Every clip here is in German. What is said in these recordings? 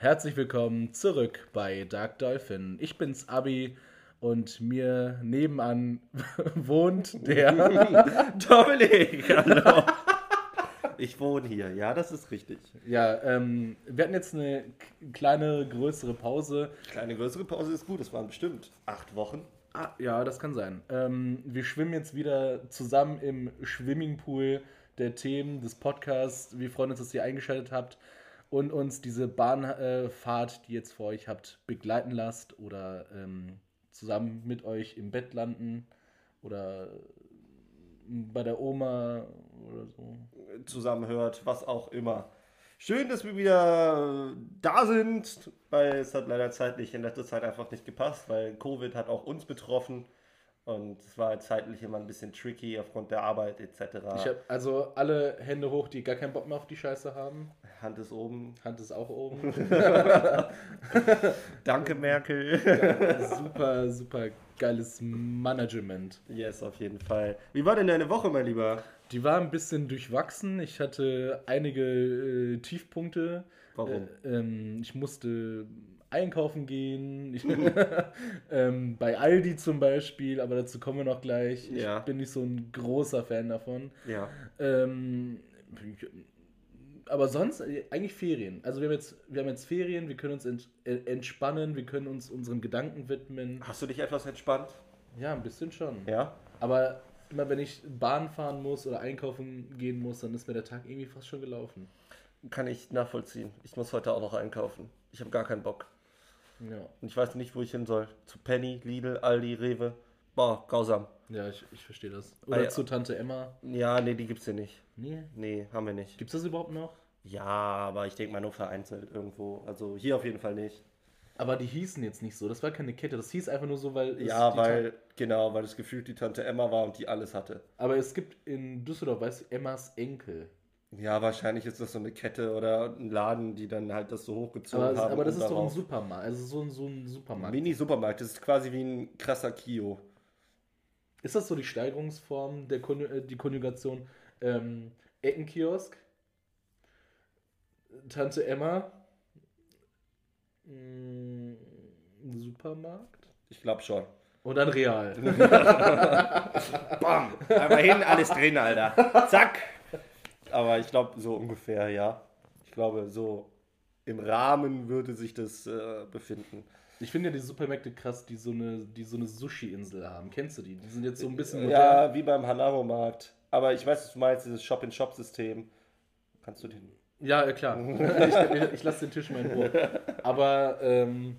Herzlich willkommen zurück bei Dark Dolphin. Ich bin's Abi und mir nebenan wohnt der Dominik. Hallo. Ich wohne hier, ja, das ist richtig. Ja, ähm, wir hatten jetzt eine kleine, größere Pause. Kleine, größere Pause ist gut, es waren bestimmt acht Wochen. Ah, ja, das kann sein. Ähm, wir schwimmen jetzt wieder zusammen im Swimmingpool der Themen des Podcasts. Wir freuen uns, dass ihr eingeschaltet habt und uns diese Bahnfahrt, die jetzt vor euch habt, begleiten lasst oder ähm, zusammen mit euch im Bett landen oder bei der Oma oder so. Zusammenhört, was auch immer. Schön, dass wir wieder da sind, weil es hat leider zeitlich in letzter Zeit einfach nicht gepasst, weil Covid hat auch uns betroffen. Und es war zeitlich immer ein bisschen tricky aufgrund der Arbeit etc. Ich habe also alle Hände hoch, die gar keinen Bock mehr auf die Scheiße haben. Hand ist oben. Hand ist auch oben. Danke, Merkel. Ja, super, super geiles Management. Yes, auf jeden Fall. Wie war denn deine Woche, mein Lieber? Die war ein bisschen durchwachsen. Ich hatte einige äh, Tiefpunkte. Warum? Äh, ähm, ich musste einkaufen gehen. Ich, ähm, bei Aldi zum Beispiel, aber dazu kommen wir noch gleich. Ich Ja. bin nicht so ein großer Fan davon. Ja. Ähm, aber sonst äh, eigentlich Ferien. Also wir haben jetzt, wir haben jetzt Ferien, wir können uns ent, äh, entspannen, wir können uns unseren Gedanken widmen. Hast du dich etwas entspannt? Ja, ein bisschen schon. Ja. Aber immer wenn ich Bahn fahren muss oder einkaufen gehen muss, dann ist mir der Tag irgendwie fast schon gelaufen. Kann ich nachvollziehen. Ich muss heute auch noch einkaufen. Ich habe gar keinen Bock. Ja, Und ich weiß nicht, wo ich hin soll. Zu Penny, Lidl, Aldi, Rewe. Boah, grausam. ja ich, ich verstehe das. Oder Ah, zu Tante Emma. Ja, nee, die gibt's hier nicht. Nee. Nee, haben wir nicht. Gibt's das überhaupt noch? Ja, aber ich denke mal nur vereinzelt irgendwo. Also hier auf jeden Fall nicht. Aber die hießen jetzt nicht so. Das war keine Kette. Das hieß einfach nur so, weil. es Ja, weil, genau, weil es gefühlt die Tante Emma war und die alles hatte. Aber es gibt in Düsseldorf, weißt du, Emmas Enkel. Ja, wahrscheinlich ist das so eine Kette oder ein Laden, die dann halt das so hochgezogen Aber, haben. aber das ist doch ein Supermarkt. Also so ein, so ein Supermarkt. Mini-Supermarkt. Das ist quasi wie ein krasser Kio. Ist das so die Steigerungsform, der Konju äh, die Konjugation ähm, Eckenkiosk, Tante Emma, mh, Supermarkt Ich glaube schon. und dann Real. Bam! Einmal hin, alles drin, Alter. Zack! Aber ich glaube, so ungefähr, ja. Ich glaube, so im Rahmen würde sich das äh, befinden. Ich finde ja die Supermärkte krass, die so eine, die so eine Sushi-Insel haben. Kennst du die? Die sind jetzt so ein bisschen modern. Ja, wie beim Hanaro-Markt. Aber ich weiß, was du meinst, dieses Shop-in-Shop-System. Kannst du den. Ja, äh, klar. ich ich, lasse den Tisch mal in Ruhe. Aber, ähm,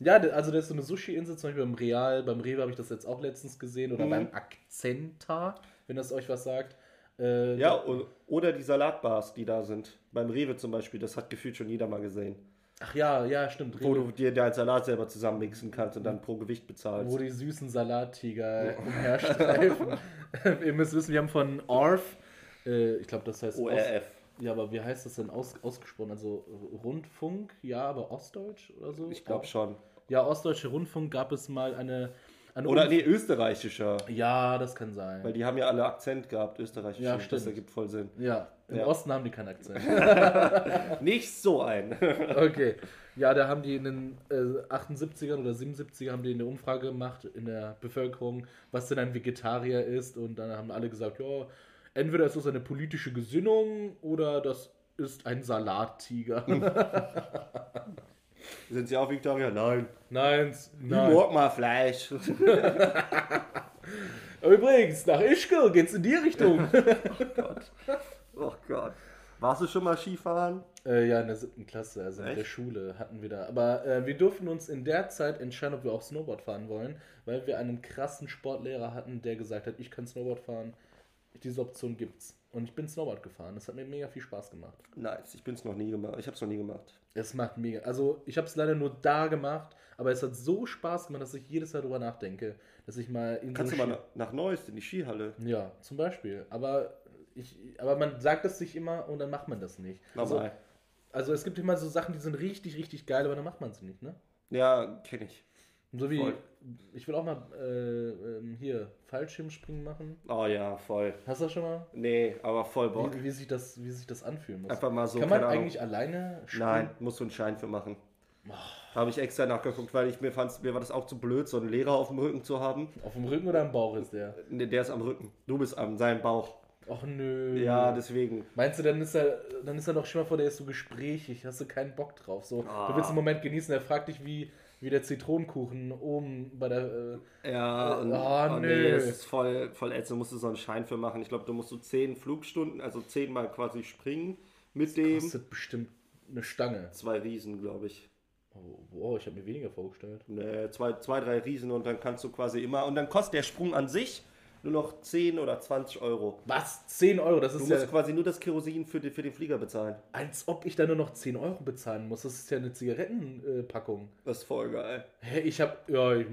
ja, also da ist so eine Sushi-Insel, zum Beispiel beim Real, beim Rewe habe ich das jetzt auch letztens gesehen, oder Mhm. beim Akzenta, wenn das euch was sagt. Äh, Ja, o- oder die Salatbars, die da sind. Beim Rewe zum Beispiel, das hat gefühlt schon jeder mal gesehen. Ach ja, ja, stimmt. Wo Rewe, du dir deinen Salat selber zusammenmixen kannst und dann pro Gewicht bezahlst. wo die süßen Salattiger umherstreifen. Ihr müsst wissen, wir haben von Orf, äh, ich glaube, das heißt ORF. Ja, aber wie heißt das denn aus, ausgesprochen? Also Rundfunk, ja, aber Ostdeutsch oder so? Ich glaube schon. Ja, Ostdeutsche Rundfunk gab es mal eine. Eine Oder Umf- nee, österreichischer. Ja, das kann sein. Weil die haben ja alle Akzent gehabt, österreichisch. Ja, Das ergibt voll Sinn. ja, im Ja. Osten haben die keinen Akzent. Nicht so ein. okay. Ja, da haben die in den äh, 78ern oder 77ern haben die eine Umfrage gemacht in der Bevölkerung, was denn ein Vegetarier ist. Und dann haben alle gesagt, ja, entweder ist das eine politische Gesinnung oder das ist ein Salattiger. Sind sie auch Victoria? Nein. nein, Ich nein. mag mal Fleisch. Übrigens, nach Ischgl geht's in die Richtung. oh Gott. Warst du schon mal Skifahren? Äh, ja, in der siebten Klasse, also in Echt? der Schule hatten wir da. Aber äh, wir durften uns in der Zeit entscheiden, ob wir auch Snowboard fahren wollen, weil wir einen krassen Sportlehrer hatten, der gesagt hat, ich kann Snowboard fahren. Diese Option gibt's. Und ich bin Snowboard gefahren. Das hat mir mega viel Spaß gemacht. Nice, ich bin's noch nie gemacht. Ich hab's noch nie gemacht. Es macht mega. Also, ich habe es leider nur da gemacht, aber es hat so Spaß gemacht, dass ich jedes Mal drüber nachdenke, dass ich mal in Kannst so du mal nach, nach Neuss in die Skihalle? Ski- Ja, zum Beispiel. Aber ich, aber man sagt es sich immer und dann macht man das nicht. Also, also es gibt immer so Sachen, die sind richtig, richtig geil, aber dann macht man sie nicht, ne? Ja, kenne ich. So wie, Voll. Ich will auch mal äh, ähm, hier Fallschirmspringen machen. Oh ja, voll. Hast du das schon mal? Nee, aber voll Bock. Wie, wie, sich das, wie sich das anfühlen muss. Einfach mal so, Kann man keine Ahnung. eigentlich alleine Nein, musst du einen Schein für machen. Habe ich extra nachgeguckt, weil ich mir fand, mir war das auch zu blöd, so einen Lehrer auf dem Rücken zu haben. Auf dem Rücken oder am Bauch ist der? Nee, der ist am Rücken. Du bist an seinem Bauch. Ach nö. Ja, deswegen. Meinst du, dann ist er, dann ist er doch schon mal vor, der ist so gesprächig, hast du keinen Bock drauf. So, Ah. Du willst einen Moment genießen, er fragt dich, wie, wie der Zitronenkuchen oben bei der. Äh, Ja, und, Ah, oh, nö. nee, das ist voll, voll ätzend. Du musst so einen Schein für machen. Ich glaube, du musst so zehn Flugstunden, also zehnmal quasi springen mit dem. kostet bestimmt eine Stange. Zwei Riesen, glaube ich. Oh, wow, ich habe mir weniger vorgestellt. Nee, zwei, zwei, drei Riesen und dann kannst du quasi immer. Und dann kostet der Sprung an sich nur noch 10 oder 20 Euro. Was? 10 Euro? Das Du ist musst ja. quasi nur das Kerosin für, den- für den Flieger bezahlen. Als ob ich da nur noch 10 Euro bezahlen muss. Das ist ja eine Zigarettenpackung. Das ist voll geil. Hä, ich habe ja, ich,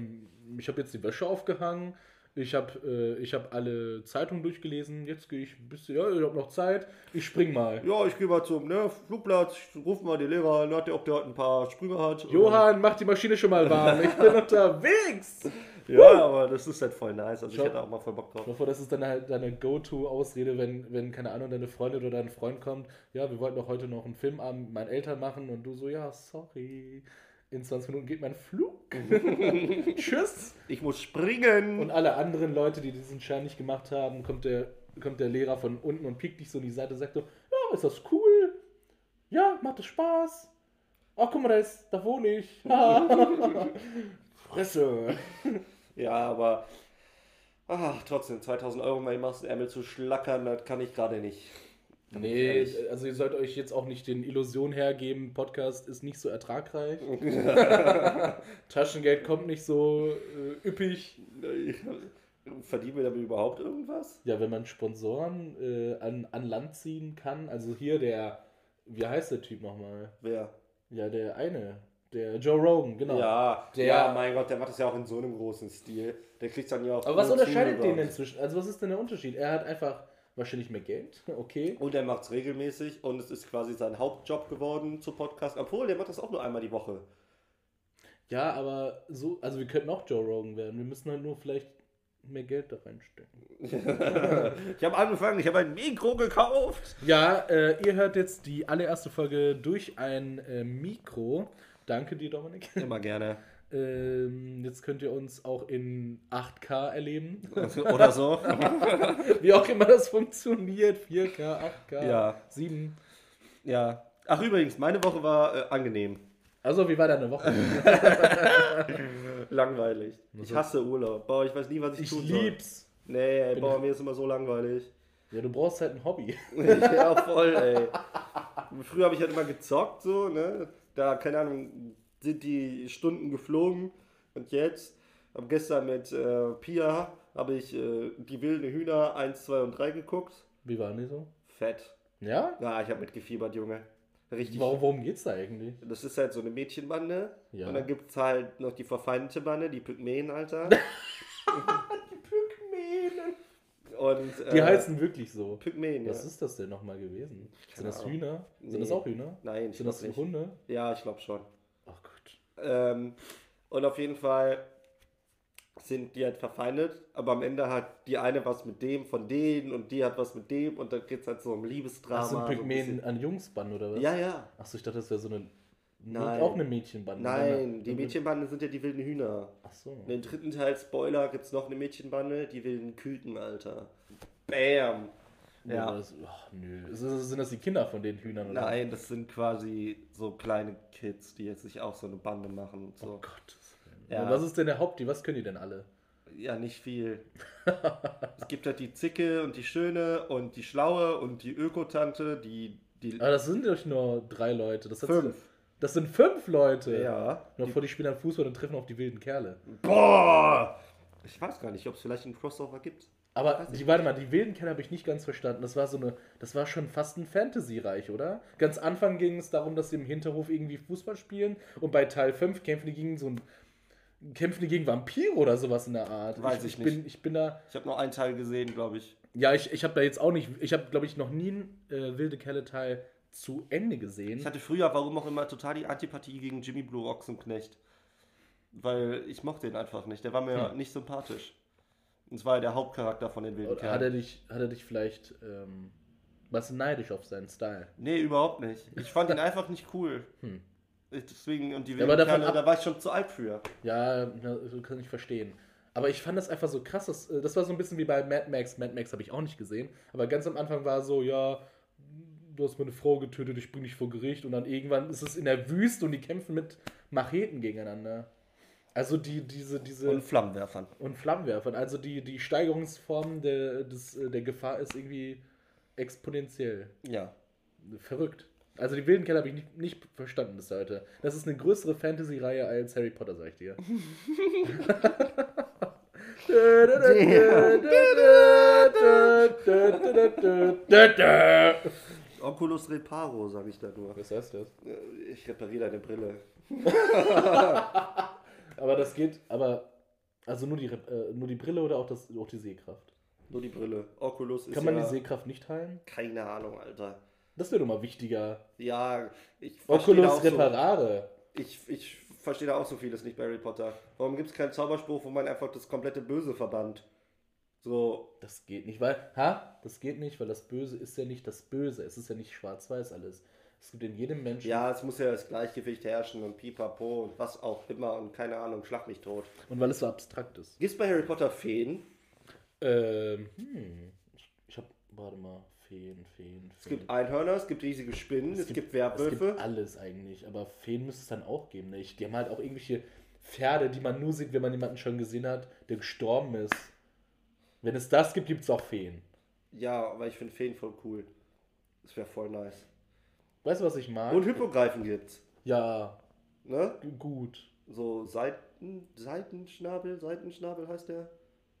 ich habe jetzt die Wäsche aufgehangen. Ich habe äh, ich hab alle Zeitungen durchgelesen. Jetzt gehe ich ein bisschen, ja, ich habe noch Zeit. Ich spring mal. Ja, ich gehe mal zum ne, Flugplatz, ich ruf mal den Lehrer an, hat der, ob der heute ein paar Sprünge hat. Johann, mach die Maschine schon mal warm. Ich bin unterwegs. Ja, aber das ist halt voll nice. Also ich hätte auch mal voll Bock drauf. Ich hoffe, das ist dann halt deine Go-To-Ausrede, wenn, wenn, keine Ahnung, deine Freundin oder dein Freund kommt. Ja, wir wollten doch heute noch einen Filmabend mit meinen Eltern machen und du so, ja, sorry. In 20 Minuten geht mein Flug. Tschüss. Ich muss springen. Und alle anderen Leute, die diesen Schein nicht gemacht haben, kommt der, kommt der Lehrer von unten und piekt dich so in die Seite und sagt so, ja, ist das cool? Ja, macht das Spaß? Ach, guck mal, da, ist, da wohne ich. Fresse. ja, aber ach, trotzdem, 2000 Euro mal machst Ärmel zu schlackern, das kann ich gerade nicht. Nee, also ihr sollt euch jetzt auch nicht den Illusion hergeben, Podcast ist nicht so ertragreich. Taschengeld kommt nicht so äh, üppig. Verdienen wir damit überhaupt irgendwas? Ja, wenn man Sponsoren äh, an, an Land ziehen kann, also hier der, wie heißt der Typ nochmal? Wer? Ja, der eine, der Joe Rogan, genau. Ja, Der- ja, mein Gott, der macht das ja auch in so einem großen Stil. Der kriegt dann ja auch. Aber was unterscheidet den inzwischen? Also was ist denn der Unterschied? Er hat einfach wahrscheinlich mehr Geld, okay. Und er macht es regelmäßig und es ist quasi sein Hauptjob geworden zu Podcast. Obwohl, der macht das auch nur einmal die Woche. Ja, aber so, also wir könnten auch Joe Rogan werden. Wir müssen halt nur vielleicht mehr Geld da reinstecken. Ich habe angefangen, ich habe ein Mikro gekauft. Ja, äh, ihr hört jetzt die allererste Folge durch ein äh, Mikro. Danke dir, Dominik. Immer gerne. Ähm, jetzt könnt ihr uns auch in 8K erleben. Oder so. Wie auch immer das funktioniert. 4K, 8K, Ja. 7. Ja. Ach, übrigens, meine Woche war äh, angenehm. Also, wie war deine Woche? Langweilig. Ich hasse Urlaub. Boah, ich weiß nie, was ich, Ich tun soll. lieb's. Nee, Bin- boah, mir ist immer so langweilig. Ja, du brauchst halt ein Hobby. ja, voll, ey. Früher habe ich halt immer gezockt, so, ne? Da, keine Ahnung, sind die Stunden geflogen. Und jetzt, hab gestern mit äh, Pia, habe ich äh, die wilden Hühner 1, 2 und 3 geguckt. Wie waren die so? Fett. Ja? Ja, ich habe mitgefiebert, Junge. Richtig. Warum, worum geht's da eigentlich? Das ist halt so eine Mädchenbande. Ja. Und dann gibt es halt noch die verfeindete Bande, die Pygmäen, Alter. Und, äh, Die heißen wirklich so. Pygmäen, ja. Was ist das denn nochmal gewesen? Sind das. Hühner? Sind Nee. das auch Hühner? Nein, ich Sind das nicht. Hunde? Ja, ich glaube schon. Ähm, und auf jeden Fall sind die halt verfeindet, aber am Ende hat die eine was mit dem von denen und die hat was mit dem und dann geht es halt so um Liebesdrama. Das sind so ein Pygmäen bisschen- an Jungsband oder was? ja, ja. Achso, ich dachte, das wäre so eine. Nein. Auch eine Mädchenbande. Nein, die Mädchenbande sind ja die wilden Hühner. Achso. In dem dritten Teil, Spoiler, gibt es noch eine Mädchenbande, die wilden Küken, Alter. Bam! Ja. Das, ach, nö. Sind das die Kinder von den Hühnern? Oder? Nein, das sind quasi so kleine Kids, die jetzt sich auch so eine Bande machen und Oh so. Gott. Ja. Und was ist denn der Haupti? Was können die denn alle? Ja, nicht viel. es gibt halt die Zicke und die Schöne und die Schlaue und die Ökotante, die. die Aber das sind doch nur drei Leute. Das fünf. Das sind fünf Leute. Ja. Noch vor die spielen dann Fußball und treffen auf die wilden Kerle. Boah! Ich weiß gar nicht, ob es vielleicht einen Crossover gibt. Aber die, warte mal, die wilden Kerle habe ich nicht ganz verstanden. Das war so eine, das war schon fast ein Fantasy-Reich, oder? Ganz Anfang ging es darum, dass sie im Hinterhof irgendwie Fußball spielen und bei Teil 5 kämpfen die gegen so ein kämpfen die gegen Vampire oder sowas in der Art. Weiß ich ich bin, nicht. ich bin da, Ich habe nur einen Teil gesehen, glaube ich. ja, ich, ich habe da jetzt auch nicht, ich habe, glaube ich, noch nie einen äh, wilde Kerle-Teil zu Ende gesehen. Ich hatte früher, warum auch immer, total die Antipathie gegen Jimmy Blue Ochsenknecht. weil ich mochte ihn einfach nicht. Der war mir Hm. nicht sympathisch. Und es war ja der Hauptcharakter von den wilden Oder hat er dich, hat er dich vielleicht ähm, was neidisch auf seinen Style? Nee, überhaupt nicht. Ich fand ihn einfach nicht cool. Hm. Ich, deswegen, und die Ja, wilden davon Kerle, da war ich schon zu alt für. Ja, kann ich verstehen. Aber ich fand das einfach so krass. Das, äh, das war so ein bisschen wie bei Mad Max. Mad Max habe ich auch nicht gesehen. Aber ganz am Anfang war so, ja, du hast meine Frau getötet, ich bring dich vor Gericht. Und dann irgendwann ist es in der Wüste und die kämpfen mit Macheten gegeneinander. Also die, diese, diese. Und Flammenwerfern. und Flammenwerfern. Also die, die Steigerungsform der, des, äh, der Gefahr ist irgendwie exponentiell. Ja. Verrückt. Also die wilden Kerle habe ich nicht, nicht verstanden bis heute. Das ist eine größere Fantasy-Reihe als Harry Potter, sag ich dir. Oculus Reparo, sage ich da nur. Was heißt das? Äh, Ich repariere deine Brille. Aber das geht, aber also nur die, äh, nur die Brille oder auch, das, auch die Sehkraft? Nur die Brille. Oculus ist Kann man ja... die Sehkraft nicht heilen? Keine Ahnung, Alter. Das wäre doch mal wichtiger. Ja, ich verstehe Oculus auch so, Reparare. ich, ich verstehe da auch so vieles nicht bei Harry Potter. Warum gibt es keinen Zauberspruch, wo man einfach das komplette Böse verbannt? So, Das geht nicht, weil, ha, das geht nicht, weil das Böse ist ja nicht das Böse. Es ist ja nicht schwarz-weiß alles. Es gibt in jedem Menschen. ja, es muss ja das Gleichgewicht herrschen und pipapo und was auch immer und keine Ahnung, schlag mich tot. Und weil es so abstrakt ist. Gibt es bei Harry Potter Feen? Ähm, hm. Ich, hab, warte mal, Feen, Feen, Feen. Es gibt Einhörner, es gibt riesige Spinnen, es, gibt, Es Werwölfe. gibt alles eigentlich, aber Feen müsste es dann auch geben. Ne? Ich- Die haben halt auch irgendwelche Pferde, die man nur sieht, wenn man jemanden schon gesehen hat, der gestorben ist. Wenn es das gibt, gibt es auch Feen. ja, aber ich finde Feen voll cool. Das wäre voll nice. Weißt du, was ich mag? Und Hippogreifen gibt's. ja, Ne? gut. So Seiten, Seitenschnabel, Seitenschnabel heißt der.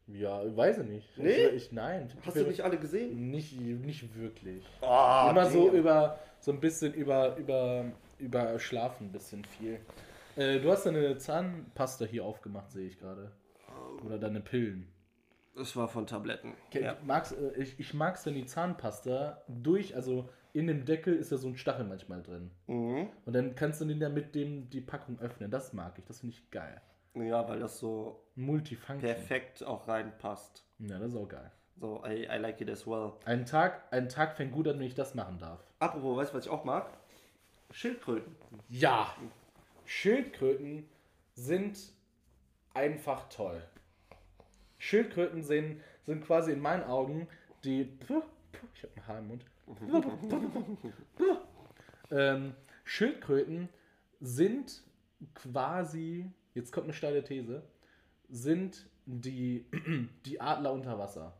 Ja, weiß ich nicht. Nee? Ich, ich, nein. Hast du nicht alle gesehen? Nicht, nicht wirklich. Oh, Immer so damn. über, so ein bisschen über, über, über Schlafen ein bisschen viel. Äh, du hast deine Zahnpasta hier aufgemacht, sehe ich gerade. Oder deine Pillen. Das war von Tabletten. Ke- Ja. Magst, äh, ich, ich mag es, wenn die Zahnpasta durch, also in dem Deckel ist ja so ein Stachel manchmal drin. Mhm. Und dann kannst du den ja mit dem die Packung öffnen. Das mag ich, das finde ich geil. ja, weil das so Multifunction. perfekt auch reinpasst. Ja, das ist auch geil. So, I, I like it as well. Ein Tag, ein Tag fängt gut an, wenn ich das machen darf. Apropos, weißt du, was ich auch mag? Schildkröten. Ja, Schildkröten sind einfach toll. Schildkröten sind, sind quasi in meinen Augen die. Ich habe ein Haar im Mund. ähm, Schildkröten sind quasi, jetzt kommt eine steile These, sind die, die Adler unter Wasser.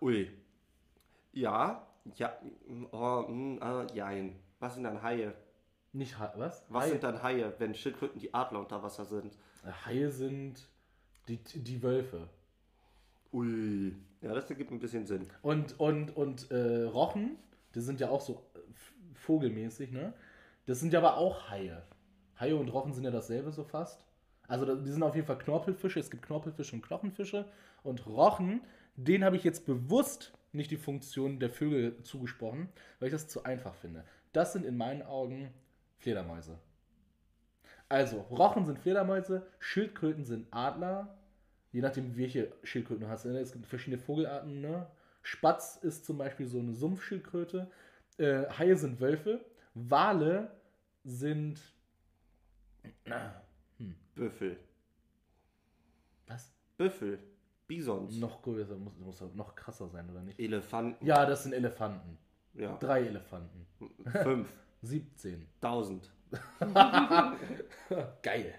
Ui. Ja, ja, oh, mm, ah, jein. Was sind dann Haie? Nicht Ha- was? Was Haie, sind dann Haie, wenn Schildkröten die Adler unter Wasser sind? Haie sind die, die Wölfe. Ui. Ja, das ergibt ein bisschen Sinn. Und, und, und äh, Rochen, die sind ja auch so äh, vogelmäßig, ne? Das sind ja aber auch Haie. Haie und Rochen sind ja dasselbe so fast. Also die sind auf jeden Fall Knorpelfische. Es gibt Knorpelfische und Knochenfische. Und Rochen, den habe ich jetzt bewusst nicht die Funktion der Vögel zugesprochen, weil ich das zu einfach finde. Das sind in meinen Augen Fledermäuse. Also, Rochen sind Fledermäuse, Schildkröten sind Adler, je nachdem, welche Schildkröten du hast. ne? Es gibt verschiedene Vogelarten. Ne? Spatz ist zum Beispiel so eine Sumpfschildkröte. Äh, Haie sind Wölfe. Wale sind. Büffel. Was? Büffel. Bisons. Noch größer, muss, muss noch krasser sein, oder nicht? Elefanten. Ja, das sind Elefanten. Ja. Drei Elefanten. Fünf. 17. Tausend. Geil.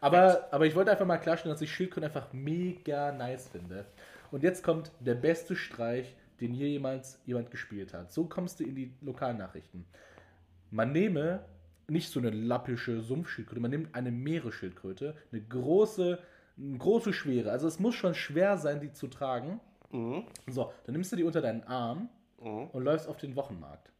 Aber, aber ich wollte einfach mal klarstellen, dass ich Schildkröten einfach mega nice finde. Und jetzt kommt der beste Streich, den je jemals jemand gespielt hat. So kommst du in die Lokalnachrichten. Man nehme nicht so eine lappische Sumpfschildkröte, man nimmt eine Meeresschildkröte, eine große, eine große Schwere. Also es muss schon schwer sein, die zu tragen. Mhm. So, dann nimmst du die unter deinen Arm Mhm. und läufst auf den Wochenmarkt.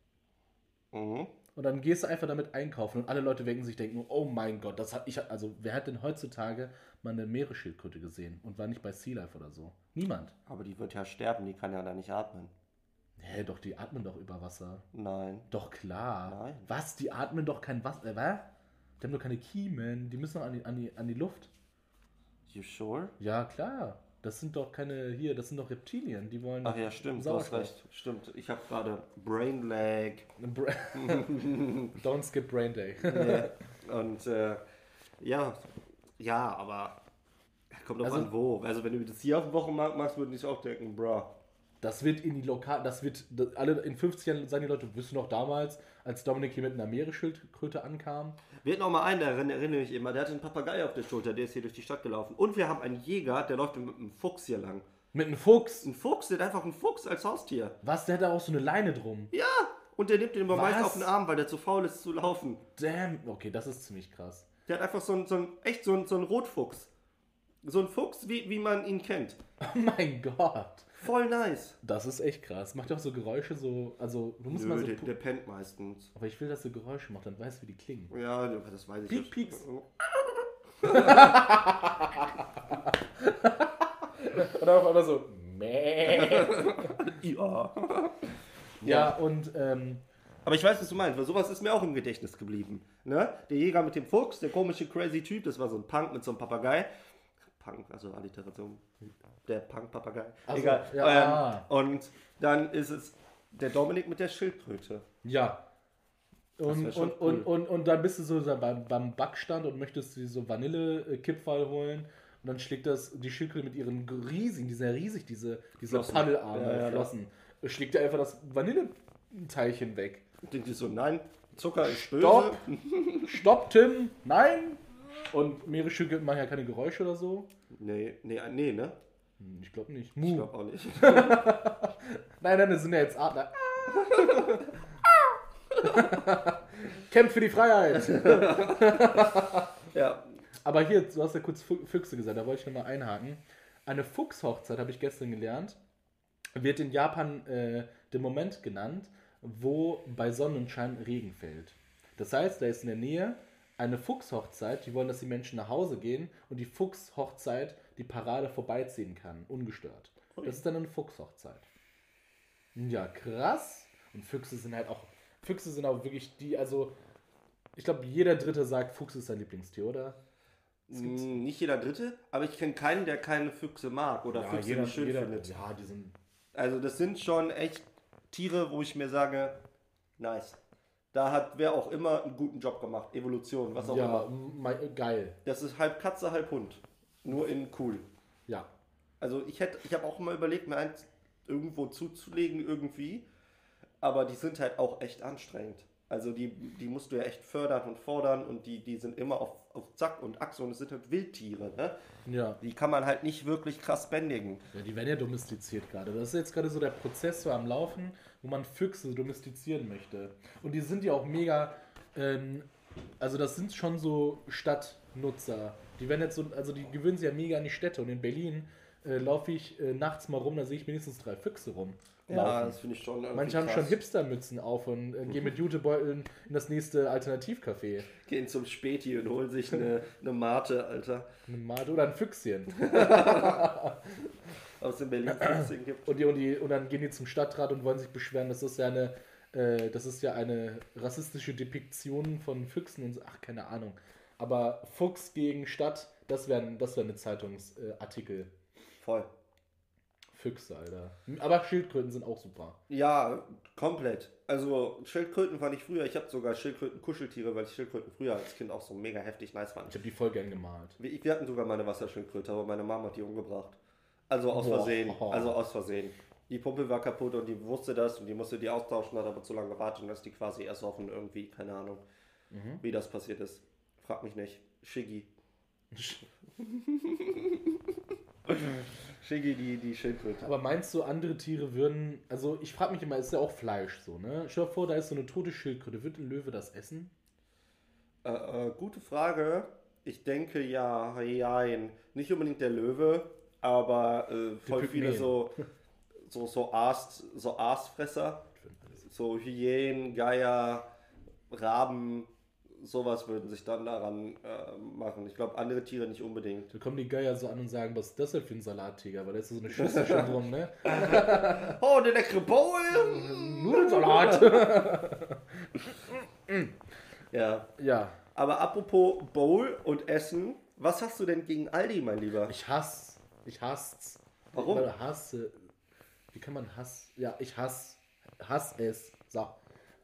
Mhm. Und dann gehst du einfach damit einkaufen und alle Leute wecken sich denken, oh mein Gott, das hat ich also wer hat denn heutzutage mal eine Meeresschildkröte gesehen und war nicht bei Sea Life oder so? Niemand. Aber die wird ja sterben, die kann ja da nicht atmen. Hä, doch die atmen doch über Wasser. Nein. Doch klar. Nein. Was? Die atmen doch kein Wasser, äh, was? Die haben doch keine Kiemen, die müssen doch an die, an die, an die Luft. You sure? Ja, klar. Das sind doch keine, hier, das sind doch Reptilien, die wollen. Ach ja, stimmt, du hast Sauerstoff. recht. Stimmt, ich habe gerade Brain Lag. Bra Don't skip Brain Day. Ja. Und äh, ja, ja, aber kommt drauf Also- an, wo. Also wenn du das hier auf dem Wochenmarkt machst, würde ich auch denken, bro. Das wird in die Lokal, das wird, das, alle in 50 Jahren sagen die Leute, wisst du noch damals, als Dominik hier mit einer Meeresschildkröte ankam? Wir hatten auch mal einen, der erinnere, mich immer, der hatte einen Papagei auf der Schulter, der ist hier durch die Stadt gelaufen. Und wir haben einen Jäger, der läuft mit einem Fuchs hier lang. Mit einem Fuchs. Ein Fuchs, der hat einfach einen Fuchs als Haustier. Was, der hat da auch so eine Leine drum. Ja, und der nimmt den immer meist auf den Arm, weil der zu faul ist zu laufen. Damn. Okay, das ist ziemlich krass. Der hat einfach so einen, so einen echt so einen, so einen Rotfuchs. So ein Fuchs, wie, wie man ihn kennt. Oh mein Gott. Voll nice. Das ist echt krass. Macht ja auch so Geräusche so, also du musst mal Nö, so. der, der pennt meistens. aber ich will, dass er Geräusche macht, dann weißt du, wie die klingen. Ja, das weiß ich Piek, nicht. pieks. Und dann auf einmal so. Mäh. Ja. Ja, und ähm, Aber ich weiß, was du meinst, weil sowas ist mir auch im Gedächtnis geblieben. Ne? Der Jäger mit dem Fuchs, der komische crazy Typ, das war so ein Punk mit so einem Papagei. Punk, also Alliteration. Der Punk-Papagei. Ach so, Egal. ja. Ähm, und dann ist es der Dominik mit der Schildkröte. ja. Und, und, cool. und, und, und dann bist du so beim, beim Backstand und möchtest dir so Vanillekipferl holen. Und dann schlägt das die Schildkröte mit ihren riesigen, die sind ja riesig, diese, diese Flossen. Paddelarme, Ja, ja, Flossen, schlägt er einfach das Vanilleteilchen weg. Denkt ihr so, nein, Zucker ist böse. Stopp! Stopp, Tim! Nein! Und Meeresschildkröten machen ja keine Geräusche oder so. Nee, nee, nee, ne? Hm, Ich glaube nicht. Ich glaube auch nicht. Nein, nein, das sind ja jetzt Adler. Kämpft für die Freiheit! ja, Aber hier, du hast ja kurz Füchse gesagt, da wollte ich nochmal einhaken. Eine Fuchshochzeit, habe ich gestern gelernt, wird in Japan äh, der Moment genannt, wo bei Sonnenschein Regen fällt. Das heißt, da ist in der Nähe eine Fuchshochzeit, die wollen, dass die Menschen nach Hause gehen und die Fuchshochzeit die Parade vorbeiziehen kann, ungestört. Das ist dann eine Fuchshochzeit. Ja, krass. Und Füchse sind halt auch, Füchse sind auch wirklich die, also, ich glaube, jeder Dritte sagt, Fuchs ist sein Lieblingstier, oder? Mm, nicht jeder Dritte, aber ich kenne keinen, der keine Füchse mag oder Füchse nicht schön findet. Ja, die sind. Also das sind schon echt Tiere, wo ich mir sage, nice. Da hat wer auch immer einen guten Job gemacht. Evolution, was auch Ja, immer. mei- geil. Das ist halb Katze, halb Hund. Nur in cool. Ja. Also ich hätte, ich habe auch mal überlegt, mir eins irgendwo zuzulegen irgendwie. Aber die sind halt auch echt anstrengend. Also die, die musst du ja echt fördern und fordern und die, die sind immer auf, auf Zack und Achse und es sind halt Wildtiere. Ne? Ja. Die kann man halt nicht wirklich krass bändigen. ja. Die werden ja domestiziert gerade. Das ist jetzt gerade so der Prozess so am Laufen, wo man Füchse domestizieren möchte. Und die sind ja auch mega. Ähm, also, das sind schon so Stadtnutzer. Die werden jetzt so. Also, die gewöhnen sich ja mega an die Städte. Und in Berlin äh, laufe ich äh, nachts mal rum, da sehe ich mindestens drei Füchse rum. Ja, laufen. das finde ich schon. Manche haben krass. schon Hipstermützen auf und äh, gehen mit Jutebeuteln in das nächste Alternativcafé. Gehen zum Späti und holen sich eine, eine Mate, Alter. Eine Mate oder ein Füchschen. Aus dem Berlin 15 gibt. Und, die, und, die, und dann gehen die zum Stadtrat und wollen sich beschweren, das ja eine, äh, das ist ja eine rassistische Depiktion von Füchsen und so. Ach, keine Ahnung. Aber Fuchs gegen Stadt, das wäre das wär eine Zeitungsartikel. Voll. Füchse, Alter. Aber Schildkröten sind auch super. Ja, komplett. Also Schildkröten fand ich früher, ich habe sogar Schildkröten-Kuscheltiere, weil ich Schildkröten früher als Kind auch so mega heftig nice fand. Ich habe die voll gern gemalt. Wir, wir hatten sogar meine Wasserschildkröte, aber meine Mama hat die umgebracht. Also aus Boah. Versehen. Also aus Versehen. Die Pumpe war kaputt und die wusste das und die musste die austauschen, hat aber zu lange gewartet und ist die quasi ersoffen irgendwie, keine Ahnung, wie das passiert ist. Frag mich nicht. Shiggy. Shiggy, die, die Schildkröte. Aber meinst du, andere Tiere würden. Also, ich frage mich immer, ist ja auch Fleisch so, ne? Stell dir vor, da ist so eine tote Schildkröte. Wird ein Löwe das essen? Äh, äh, gute Frage. Ich denke ja, jein. Nicht unbedingt der Löwe, aber äh, voll viele so, so, so, Aas, so Aasfresser. So Hyänen, Geier, Raben, sowas würden sich dann daran äh, machen. Ich glaube, andere Tiere nicht unbedingt. Da kommen die Geier so an und sagen, was ist das denn für ein Salattiger? Weil da ist so eine Schüssel schon drum, ne? Oh, der leckere Bowl! Nudelsalat! Ja, ja. Aber apropos Bowl und Essen, was hast du denn gegen Aldi, mein Lieber? Ich hasse. Ich hasse's. Warum? Ich hasse. Wie kann man Hass. Ja, ich hasse. Hass es. So.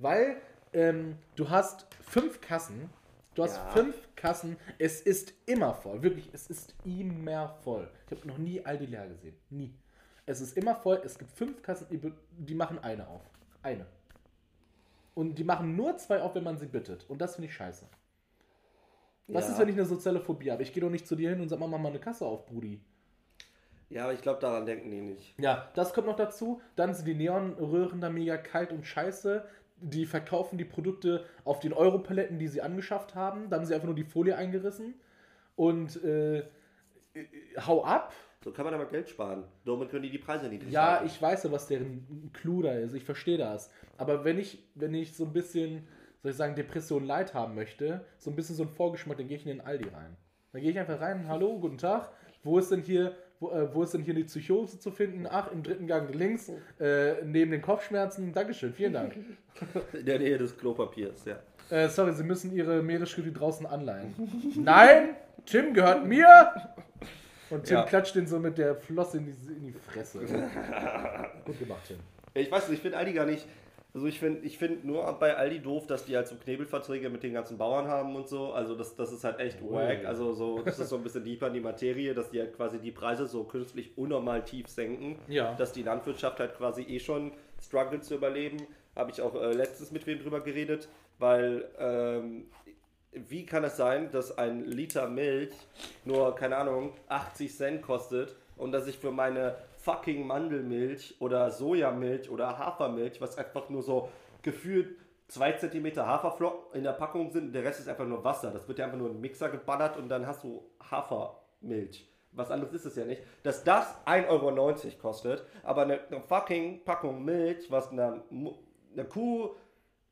Weil ähm, du hast fünf Kassen. Du hast Ja. fünf Kassen. Es ist immer voll. Wirklich, es ist immer voll. Ich habe noch nie Aldi leer gesehen. Nie. Es ist immer voll. Es gibt fünf Kassen, die, die machen eine auf. Eine. Und die machen nur zwei auf, wenn man sie bittet. Und das finde ich scheiße. Was Ja. ist, wenn ich eine soziale Phobie habe? Ich gehe doch nicht zu dir hin und sag mal, mach mal eine Kasse auf, Brudi. Ja, aber ich glaube, daran denken die nicht. Ja, das kommt noch dazu. Dann sind die Neonröhren da mega kalt und scheiße. Die verkaufen die Produkte auf den Europaletten, die sie angeschafft haben. Da haben sie einfach nur die Folie eingerissen. Und äh, äh, hau ab. So kann man aber Geld sparen. Damit können die die Preise niedrig Ja, halten. ich weiß ja, was deren Clou da ist. Ich verstehe das. Aber wenn ich, wenn ich so ein bisschen, soll ich sagen, Depression Leid haben möchte, so ein bisschen so ein Vorgeschmack, dann gehe ich in den Aldi rein. Dann gehe ich einfach rein, hallo, guten Tag. Wo ist denn hier, wo, äh, wo ist denn hier die Psychose zu finden? Ach, im dritten Gang links, äh, neben den Kopfschmerzen. Dankeschön, vielen Dank. In der Nähe des Klopapiers, ja. Äh, sorry, Sie müssen Ihre Meeresschritte draußen anleihen. Nein, Tim gehört mir. Und Tim Ja. klatscht den so mit der Flosse in die, in die Fresse. Gut gemacht, Tim. Ich weiß nicht, ich finde Aldi gar nicht. Also ich finde ich find nur bei Aldi doof, dass die halt so Knebelverträge mit den ganzen Bauern haben und so. Also das, das ist halt echt Ui. wack. Also so, das ist so ein bisschen deeper in die Materie, dass die halt quasi die Preise so künstlich unnormal tief senken. Ja. Dass die Landwirtschaft halt quasi eh schon struggelt zu überleben. Habe ich auch äh, letztens mit wem drüber geredet, weil ähm, wie kann es sein, dass ein Liter Milch nur, keine Ahnung, 80 Cent kostet und dass ich für meine fucking Mandelmilch oder Sojamilch oder Hafermilch, was einfach nur so gefühlt 2 cm Haferflocken in der Packung sind, der Rest ist einfach nur Wasser. Das wird ja einfach nur in den Mixer geballert und dann hast du Hafermilch. Was anderes ist es ja nicht. Dass das 1,90 Euro kostet, aber eine, eine fucking Packung Milch, was einer, einer Kuh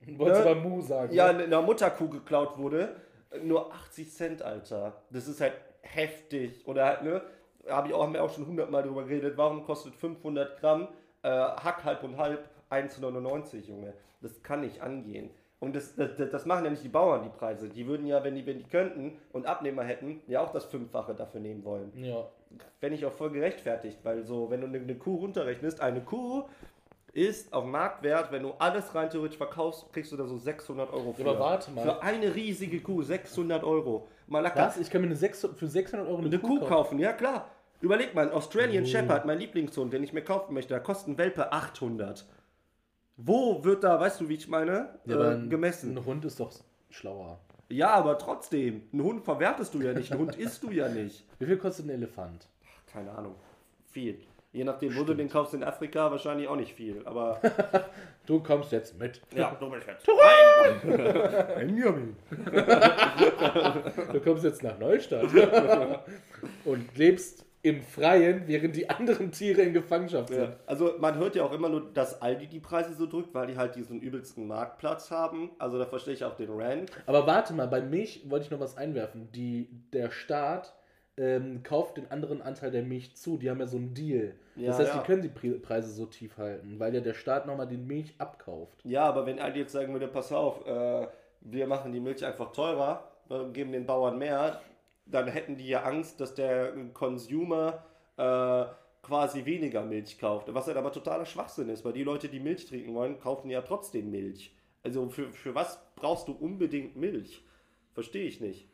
Wolltest Ne? du mal Mu sagen? ja, ne? einer Mutterkuh geklaut wurde, nur 80 Cent, Alter. Das ist halt heftig. Oder halt, ne, habe ich auch, haben wir auch schon hundertmal drüber geredet, warum kostet 500 Gramm äh, Hack halb und halb 1,99, Junge. Das kann nicht angehen. Und das, das, das machen ja nicht die Bauern, die Preise. Die würden ja, wenn die, wenn die könnten und Abnehmer hätten, ja auch das Fünffache dafür nehmen wollen. Ja. Wenn ich auch voll gerechtfertigt, weil so, wenn du eine, eine Kuh runterrechnest, eine Kuh ist auf Marktwert, wenn du alles rein theoretisch verkaufst, kriegst du da so 600 Euro für. aber warte mal. Für eine riesige Kuh 600 Euro. Malaka, Was? Ich kann mir eine 6, für 600 Euro eine, eine Kuh kaufen, ja klar. Überleg mal, ein Australian Oh. Shepherd, mein Lieblingshund, den ich mir kaufen möchte, da kosten Welpe 800. Wo wird da, weißt du, wie ich meine, Ja, äh, ein, gemessen? Ein Hund ist doch schlauer. Ja, aber trotzdem, einen Hund verwertest du ja nicht, einen Hund isst du ja nicht. Wie viel kostet ein Elefant? Keine Ahnung. Viel. Je nachdem, wo du den kaufst in Afrika, wahrscheinlich auch nicht viel. Aber Du kommst jetzt mit. ja, du bist jetzt. Benjamin. du kommst jetzt nach Neustadt und lebst im Freien, während die anderen Tiere in Gefangenschaft sind. Ja. Also man hört ja auch immer nur, dass Aldi die Preise so drückt, weil die halt diesen übelsten Marktplatz haben. Also da verstehe ich auch den Rand. Aber warte mal, bei Milch wollte ich noch was einwerfen. Die, der Staat ähm, kauft den anderen Anteil der Milch zu. Die haben ja so einen Deal. Ja, das heißt, ja. die können die Pre- Preise so tief halten, weil ja der Staat nochmal die Milch abkauft. Ja, aber wenn Aldi jetzt sagen würde, pass auf, äh, wir machen die Milch einfach teurer, geben den Bauern mehr, dann hätten die ja Angst, dass der Consumer äh, quasi weniger Milch kauft. Was halt aber totaler Schwachsinn ist, weil die Leute, die Milch trinken wollen, kaufen ja trotzdem Milch. Also für, für was brauchst du unbedingt Milch? Verstehe ich nicht.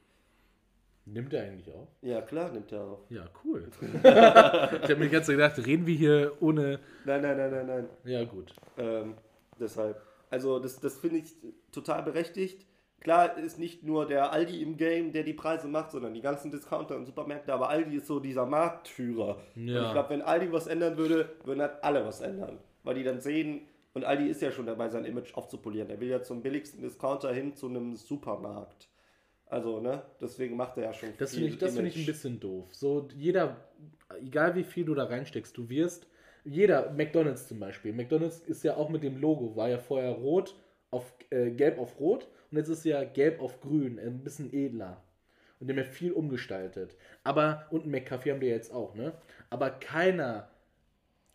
Nimmt er eigentlich auch? Ja, klar, nimmt er auf. Ja, cool. ich habe mir ganz gedacht, reden wir hier ohne. Nein, nein, nein, nein, nein. Ja, gut. Ähm, deshalb. Also das, das finde ich total berechtigt. Klar ist nicht nur der Aldi im Game, der die Preise macht, sondern die ganzen Discounter und Supermärkte, aber Aldi ist so dieser Marktführer. Ja. Und ich glaube, wenn Aldi was ändern würde, würden halt alle was ändern. Weil die dann sehen, und Aldi ist ja schon dabei, sein Image aufzupolieren. Er will ja zum billigsten Discounter hin zu einem Supermarkt. Also, ne, deswegen macht er ja schon Das viel finde ich, das finde ich ein bisschen doof. So, jeder, egal wie viel du da reinsteckst, du wirst, jeder, McDonalds zum Beispiel, McDonalds ist ja auch mit dem Logo, war ja vorher rot auf, äh, gelb auf rot und jetzt ist ja gelb auf grün, äh, ein bisschen edler. Und die haben ja viel umgestaltet. Aber, und ein McCafe haben die ja jetzt auch, ne? Aber keiner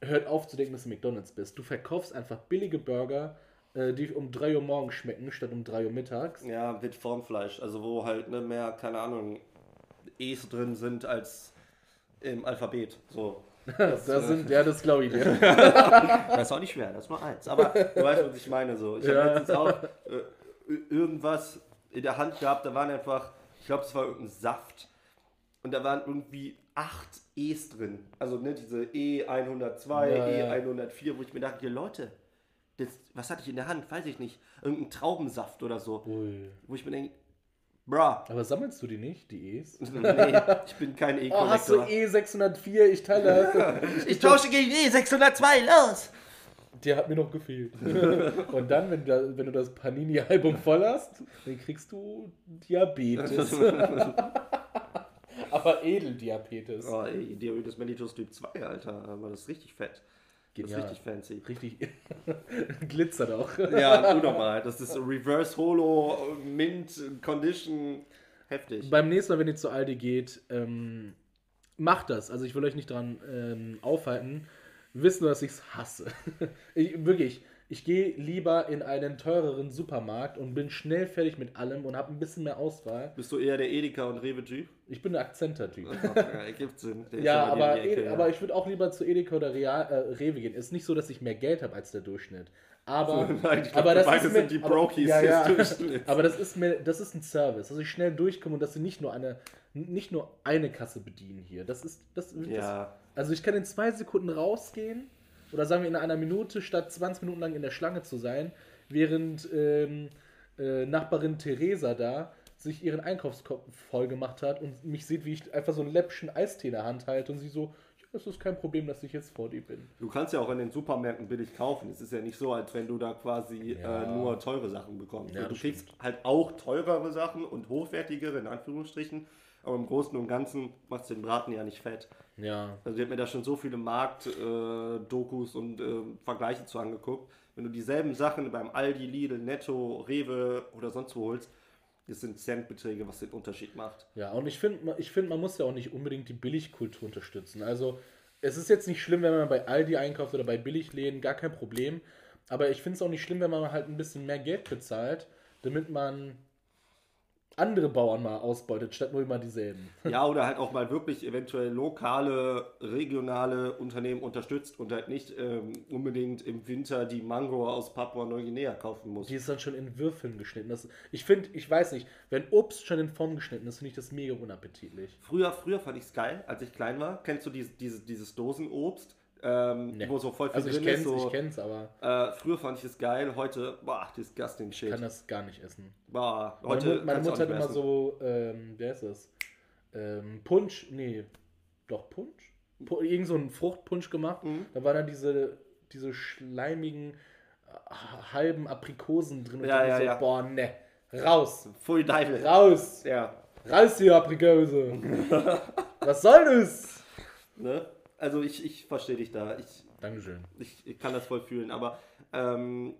hört auf zu denken, dass du McDonalds bist. Du verkaufst einfach billige Burger äh, die um 3 Uhr morgens schmecken, statt um 3 Uhr mittags. Ja, mit Formfleisch. Also wo halt ne, mehr, keine Ahnung, E's drin sind als im Alphabet. So. Das, sind, ja, das glaube ich dir. Das ist auch nicht schwer, das ist nur eins. Aber du weißt, was ich meine. So. Ich habe Ja. letztens auch äh, irgendwas in der Hand gehabt, da waren einfach, ich glaube, es war irgendein Saft. Und da waren irgendwie acht E's drin. Also ne, diese E102, Ja, ja. E104, wo ich mir dachte, Leute, das, was hatte ich in der Hand? Weiß ich nicht. Irgendein Traubensaft oder so. Ui. Wo ich mir denke, bruh. Aber sammelst du die nicht, die E's? Nee, ich bin kein Oh, hast du E-Kollektor. E604? Ich teile das. ich tausche gegen E602, los! Der hat mir noch gefehlt. Und dann, wenn du, da- wenn du das Panini-Album voll hast, dann kriegst du Diabetes. Aber Edeldiabetes. Oh, ey, Diabetes mellitus Typ 2, Alter. Aber das ist richtig fett. Das ist Genial. richtig fancy. Richtig glitzert auch. Ja, unnormal. Das ist Reverse Holo, Mint, Condition. Heftig. Beim nächsten Mal, wenn ihr zu Aldi geht, ähm, macht das. Also ich will euch nicht dran ähm, aufhalten. Wisst nur, dass ich es hasse. ich, wirklich, ich gehe lieber in einen teureren Supermarkt und bin schnell fertig mit allem und habe ein bisschen mehr Auswahl. Bist du eher der Edeka und Rewe-Typ? Ich bin ein Akzenter-Typ. ja, Sinn. Der Ja, aber, Ecke, Ed- ja. aber ich würde auch lieber zu Edeka oder Real, äh, Rewe gehen. Es ist nicht so, dass ich mehr Geld habe als der Durchschnitt. Aber, Nein, ich glaub, aber das beide ist mir, sind die aber- Brokies ja, ja. Durchschnitts. Aber das ist mir, das ist ein Service, dass ich schnell durchkomme und dass sie nicht nur eine, nicht nur eine Kasse bedienen hier. Das ist, das, das Ja. also ich kann in zwei Sekunden rausgehen oder sagen wir in einer Minute statt 20 Minuten lang in der Schlange zu sein, während ähm, äh, Nachbarin Theresa da sich ihren Einkaufskorb voll gemacht hat und mich sieht, wie ich einfach so ein Läppchen Eistee in der Hand halte und sie so, ja, das ist kein Problem, dass ich jetzt vor dir bin. Du kannst ja auch in den Supermärkten billig kaufen. Es ist ja nicht so, als wenn du da quasi Ja. äh, nur teure Sachen bekommst. Ja, du das kriegst halt auch teurere Sachen und hochwertigere, in Anführungsstrichen. Aber im Großen und Ganzen macht den Braten ja nicht fett. Ja, Also ich habe mir da schon so viele Markt-Dokus und äh, Vergleiche zu angeguckt. Wenn du dieselben Sachen beim Aldi, Lidl, Netto, Rewe oder sonst wo holst, das sind Centbeträge, was den Unterschied macht. Ja, und ich finde, ich find, man muss ja auch nicht unbedingt die Billigkultur unterstützen. Also, es ist jetzt nicht schlimm, wenn man bei Aldi einkauft oder bei Billigläden, gar kein Problem. Aber ich finde es auch nicht schlimm, wenn man halt ein bisschen mehr Geld bezahlt, damit man andere Bauern mal ausbeutet, statt nur immer dieselben. Ja, oder halt auch mal wirklich eventuell lokale, regionale Unternehmen unterstützt und halt nicht ähm, unbedingt im Winter die Mango aus Papua-Neuguinea kaufen muss. Die ist dann schon in Würfeln geschnitten. Das, ich finde, ich weiß nicht, wenn Obst schon in Form geschnitten ist, finde ich das mega unappetitlich. Früher, früher fand ich es geil, als ich klein war. Kennst du dieses, dieses, dieses Dosenobst, ähm, Nee. wo so voll viel Also ich drin kenn's, ist? So, ich kenn's, aber äh, früher fand ich es geil, heute, boah, disgusting shit. kann das gar nicht essen. Boah, Meine, heute meine du Mutter hat immer so, ähm, wer ist das? Ähm, Punsch, nee, doch Punsch? Pu irgend so einen Fruchtpunsch gemacht. Mhm. Da waren dann diese, diese schleimigen äh, halben Aprikosen drin. Und Ja, dann ja, so, ja. boah, ne, raus. Pfui Deibel. raus, Ja, raus die Aprikose. Was soll das? ne? Also ich, ich verstehe dich da. Ich, Dankeschön. ich, ich kann das voll fühlen, aber ähm,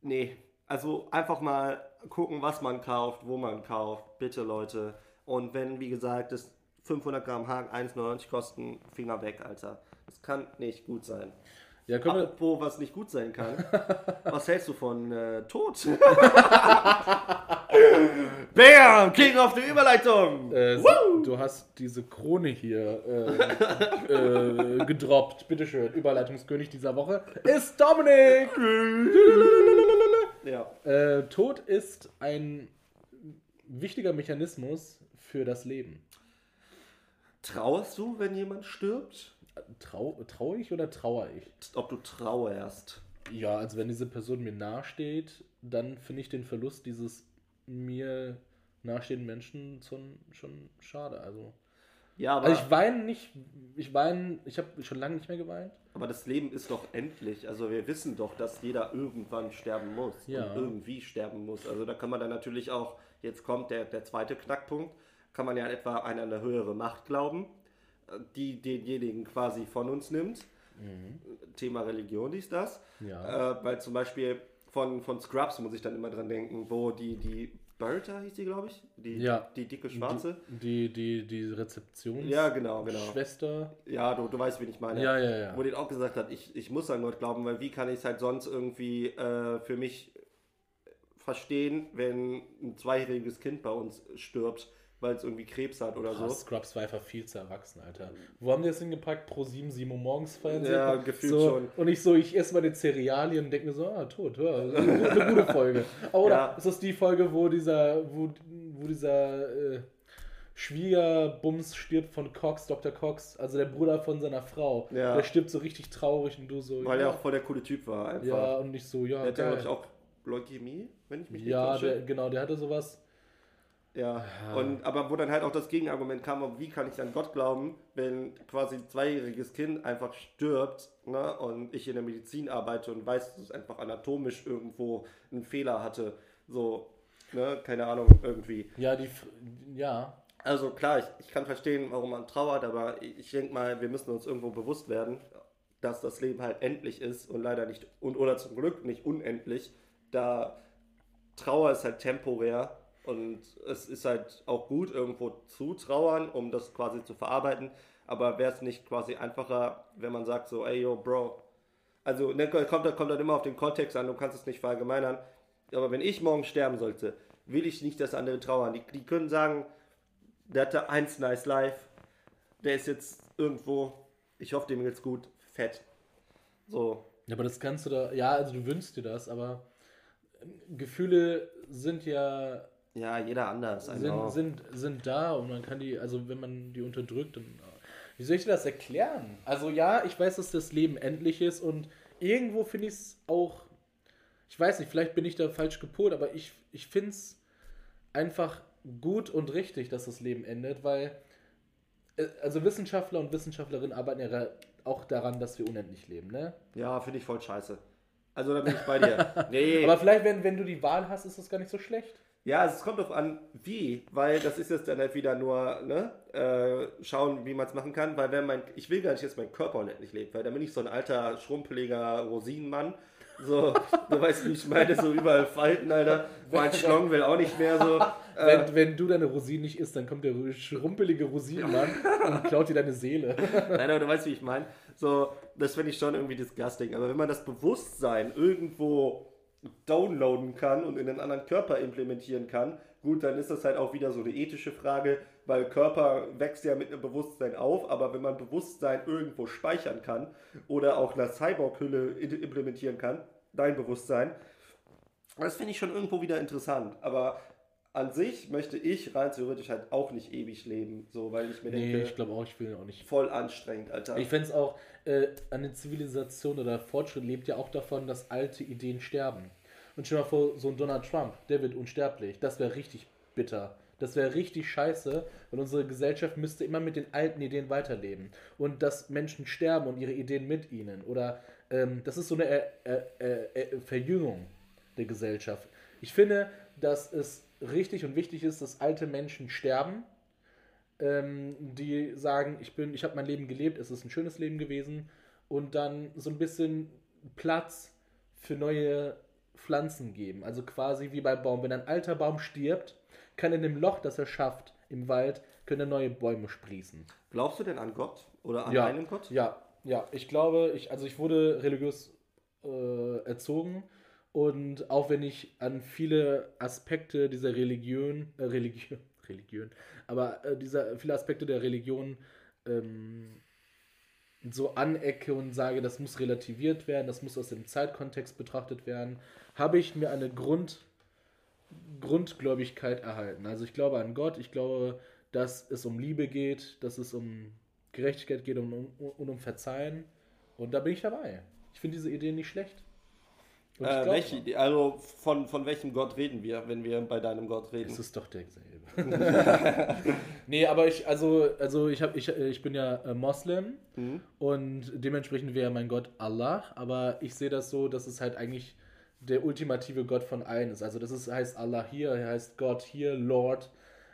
nee, also einfach mal gucken, was man kauft, wo man kauft, bitte Leute. Und wenn, wie gesagt, das 500 Gramm Haken 1,99 kosten, Finger weg, Alter. Das kann nicht gut sein. Ja, können Apropos, was nicht gut sein kann, was hältst du von äh, Tod? Bam! King of the Überleitung! äh, du hast diese Krone hier äh, äh, gedroppt. Bitteschön, Überleitungskönig dieser Woche ist Dominik. Ja. Äh, Tod ist ein wichtiger Mechanismus für das Leben. Trauerst du, wenn jemand stirbt? Trau, trau ich oder trauer ich? Ob du trauerst? Ja, also wenn diese Person mir nahesteht, dann finde ich den Verlust dieses mir nahestehenden Menschen schon, schon schade. Also, Ja, aber, also ich weine nicht, ich weine, ich habe schon lange nicht mehr geweint. aber das Leben ist doch endlich. Also wir wissen doch, dass jeder irgendwann sterben muss. Ja. Und irgendwie sterben muss. Also da kann man dann natürlich auch, jetzt kommt der, der zweite Knackpunkt, kann man ja etwa an eine höhere Macht glauben, die denjenigen quasi von uns nimmt. Thema Religion ist das. Ja. Äh, weil zum Beispiel von, von Scrubs muss ich dann immer dran denken, wo die, die Bertha hieß die, glaube ich. Die, Ja. die dicke Schwarze. Die, die, die Rezeptions Ja, genau, genau. Schwester. Ja, du, du weißt, wen ich meine. Ja, ja, ja. Wo die auch gesagt hat, ich, ich muss an Gott glauben, weil wie kann ich es halt sonst irgendwie äh, für mich verstehen, wenn ein zweijähriges Kind bei uns stirbt, weil es irgendwie Krebs hat oder Krass, so. Scrubs war einfach viel zu erwachsen, Alter. Wo haben die das hingepackt? Pro 7, 7 Uhr morgens Fernsehen? Ja, gefühlt so, schon. Und ich so, ich esse mal die Cerealien und denke mir so, ah, tot, ja, das ist eine gute, Folge. Oh, Oder Ja. ist das die Folge, wo dieser, wo, wo dieser äh, Schwiegerbums stirbt von Cox, Dr. Cox, also der Bruder von seiner Frau. Ja. Der stirbt so richtig traurig und du so, Weil ja, er auch voll der coole Typ war. Einfach. ja, und ich so, ja, der hatte, glaube ich, auch Leukämie, wenn ich mich nicht ja, täusche. der, genau, der hatte sowas. Ja, und, aber wo dann halt auch das Gegenargument kam, wie kann ich an Gott glauben, wenn quasi ein zweijähriges Kind einfach stirbt ne, und ich in der Medizin arbeite und weiß, dass es einfach anatomisch irgendwo einen Fehler hatte. So, ne, keine Ahnung, irgendwie. Ja, die, ja, Also klar, ich, ich kann verstehen, warum man trauert, aber ich, ich denke mal, wir müssen uns irgendwo bewusst werden, dass das Leben halt endlich ist und leider nicht, und, oder zum Glück nicht unendlich, da Trauer ist halt temporär und es ist halt auch gut, irgendwo zu trauern, um das quasi zu verarbeiten, aber wäre es nicht quasi einfacher, wenn man sagt so, ey yo, Bro, also ne, kommt, da- kommt dann immer auf den Kontext an, du kannst es nicht verallgemeinern, aber wenn ich morgen sterben sollte, will ich nicht, dass andere trauern. Die, die können sagen, der hatte eins nice life. Der ist jetzt irgendwo, ich hoffe, dem geht's gut, fett. So. Ja, aber das kannst du da, ja, also du wünschst dir das, aber Gefühle sind ja, Ja, jeder anders. Sind, sind, sind da und man kann die, also wenn man die unterdrückt, dann, wie soll ich dir das erklären? Also ja, ich weiß, dass das Leben endlich ist und irgendwo finde ich es auch, ich weiß nicht, vielleicht bin ich da falsch gepolt, aber ich, ich finde es einfach gut und richtig, dass das Leben endet, weil, äh, also Wissenschaftler und Wissenschaftlerinnen arbeiten ja auch daran, dass wir unendlich leben, ne? ja, finde ich voll scheiße. Also da bin ich bei dir. Nee, Aber vielleicht, wenn, wenn du die Wahl hast, ist das gar nicht so schlecht. Ja, es kommt drauf an, wie, weil das ist jetzt dann halt wieder nur, ne, äh, schauen, wie man es machen kann, weil wenn mein, ich will gar nicht, dass mein Körper unendlich lebt, weil dann bin ich so ein alter, schrumpeliger Rosinenmann, so, du weißt, wie ich meine, so überall Falten, Alter, mein Schlong will auch nicht mehr so, äh, Wenn, wenn du deine Rosinen nicht isst, dann kommt der schrumpelige Rosinenmann und klaut dir deine Seele. Nein, aber du weißt, wie ich meine. So, das finde ich schon irgendwie disgusting. Aber wenn man das Bewusstsein irgendwo downloaden kann und in einen anderen Körper implementieren kann, gut, dann ist das halt auch wieder so eine ethische Frage, weil Körper wächst ja mit einem Bewusstsein auf, aber wenn man Bewusstsein irgendwo speichern kann oder auch eine Cyborg-Hülle implementieren kann, dein Bewusstsein, das finde ich schon irgendwo wieder interessant. Aber an sich möchte ich rein theoretisch halt auch nicht ewig leben, so, weil ich mir Nee, denke, ich glaube auch, ich will auch nicht. voll anstrengend, Alter. Ich fände es auch, äh, eine Zivilisation oder Fortschritt lebt ja auch davon, dass alte Ideen sterben. Und stell dir mal vor, so ein Donald Trump, der wird unsterblich. Das wäre richtig bitter. Das wäre richtig scheiße, weil unsere Gesellschaft müsste immer mit den alten Ideen weiterleben. Und dass Menschen sterben und ihre Ideen mit ihnen. Oder ähm, das ist so eine äh, äh, äh, Verjüngung der Gesellschaft. Ich finde, dass es richtig und wichtig ist, dass alte Menschen sterben, ähm, die sagen, ich bin, ich habe mein Leben gelebt, es ist ein schönes Leben gewesen und dann so ein bisschen Platz für neue Pflanzen geben. Also quasi wie beim Baum. Wenn ein alter Baum stirbt, kann in dem Loch, das er schafft im Wald, können neue Bäume sprießen. Glaubst du denn an Gott oder an Ja, einen Gott? ja, ja. Ich glaube, ich, also ich wurde religiös äh, erzogen und auch wenn ich an viele Aspekte dieser Religion, äh, Religion, Religion, aber äh, dieser viele Aspekte der Religion ähm, so anecke und sage, das muss relativiert werden, das muss aus dem Zeitkontext betrachtet werden, habe ich mir eine Grund, Grundgläubigkeit erhalten. Also ich glaube an Gott, ich glaube, dass es um Liebe geht, dass es um Gerechtigkeit geht und um, um, um Verzeihen. Und da bin ich dabei. Ich finde diese Idee nicht schlecht. Äh, glaub, welche, also von, von welchem Gott reden wir, wenn wir bei deinem Gott reden? es ist doch derselbe. nee, aber ich, also, also ich, hab, ich, ich bin ja äh, Moslem Mhm. und dementsprechend wäre mein Gott Allah, aber ich sehe das so, dass es halt eigentlich der ultimative Gott von allen ist. Also das ist, heißt Allah hier, er heißt Gott hier, Lord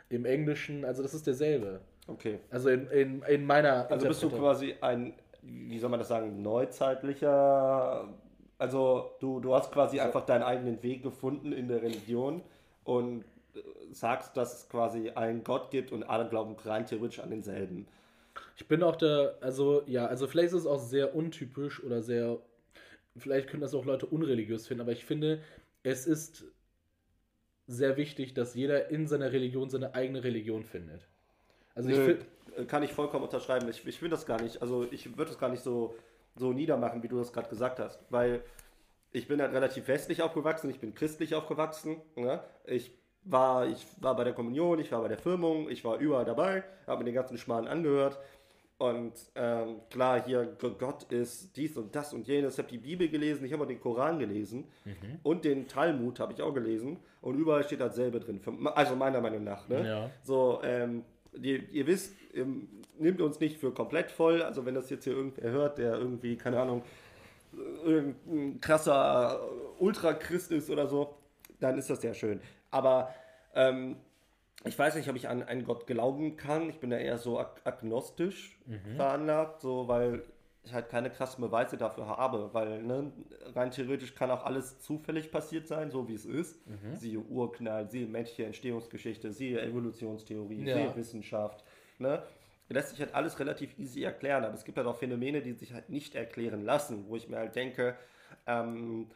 im Englischen, also das ist derselbe. Okay. Also in, in, in meiner Also bist du quasi ein, wie soll man das sagen, neuzeitlicher, also du, du hast quasi einfach deinen eigenen Weg gefunden in der Religion und sagst, dass es quasi einen Gott gibt und alle glauben rein theoretisch an denselben. Ich bin auch der, also ja, also vielleicht ist es auch sehr untypisch oder sehr, vielleicht können das auch Leute unreligiös finden, aber ich finde, es ist sehr wichtig, dass jeder in seiner Religion seine eigene Religion findet. Also ich finde kann ich vollkommen unterschreiben. Ich, ich will das gar nicht, also ich würde das gar nicht so, so niedermachen, wie du das gerade gesagt hast, weil ich bin halt relativ westlich aufgewachsen, ich bin christlich aufgewachsen. Ne? Ich, war, ich war bei der Kommunion, ich war bei der Firmung, ich war überall dabei, habe mir den ganzen Schmarrn angehört. Und ähm, klar, hier Gott ist dies und das und jenes. Ich habe die Bibel gelesen, ich habe auch den Koran gelesen mhm. und den Talmud habe ich auch gelesen. Und überall steht dasselbe drin. Also meiner Meinung nach. Ne? Ja. So, ähm, ihr, ihr wisst, ähm, nimmt uns nicht für komplett voll. Also wenn das jetzt hier irgendwer hört, der irgendwie, keine Ahnung, irgendein krasser Ultrachrist ist oder so, dann ist das sehr schön. Aber ähm, ich weiß nicht, ob ich an einen Gott glauben kann. Ich bin da eher so ag agnostisch mhm. veranlagt, so weil ich halt keine krassen Beweise dafür habe, weil ne, rein theoretisch kann auch alles zufällig passiert sein, so wie es ist. Mhm. Siehe Urknall, siehe menschliche Entstehungsgeschichte, siehe Evolutionstheorie, ja. siehe Wissenschaft. Ne? Lässt sich halt alles relativ easy erklären, aber es gibt halt auch Phänomene, die sich halt nicht erklären lassen, wo ich mir halt denke, ähm,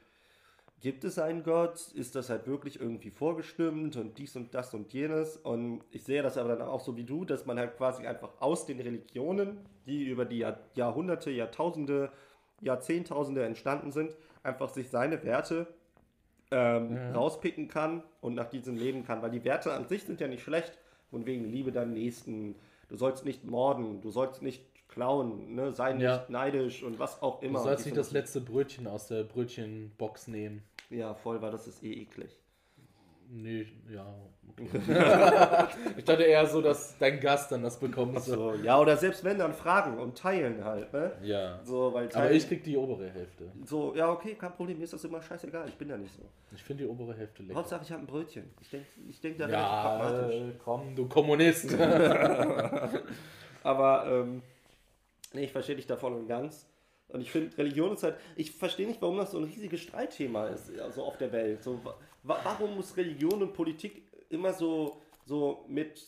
gibt es einen Gott? Ist das halt wirklich irgendwie vorgestimmt und dies und das und jenes? Und ich sehe das aber dann auch so wie du, dass man halt quasi einfach aus den Religionen, die über die Jahr, Jahrhunderte, Jahrtausende, Jahrzehntausende entstanden sind, einfach sich seine Werte ähm, ja. rauspicken kann und nach diesen leben kann. Weil die Werte an sich sind ja nicht schlecht. Von wegen Liebe deinem Nächsten, du sollst nicht morden, du sollst nicht klauen, ne? sei nicht ja. neidisch und was auch immer. Du sollst nicht das letzte Brötchen aus der Brötchenbox nehmen. Ja, voll, weil das ist eh eklig. Nee, ja. Okay. ich dachte eher so, dass dein Gast dann das bekommt. So, ja, oder selbst wenn dann fragen und teilen halt, ne? Ja. So, weil teilen, Aber ich krieg die obere Hälfte. So, ja, okay, kein Problem, mir ist das immer scheißegal, ich bin ja nicht so. Ich finde die obere Hälfte lecker. Hauptsache, ich habe ein Brötchen. Ich denke ich denk da ja, äh, komm, du Kommunist. Aber, ähm, nee, ich verstehe dich davon und ganz. Und ich finde, Religion ist halt, ich verstehe nicht, warum das so ein riesiges Streitthema ist, also auf der Welt. So, wa warum muss Religion und Politik immer so, so mit,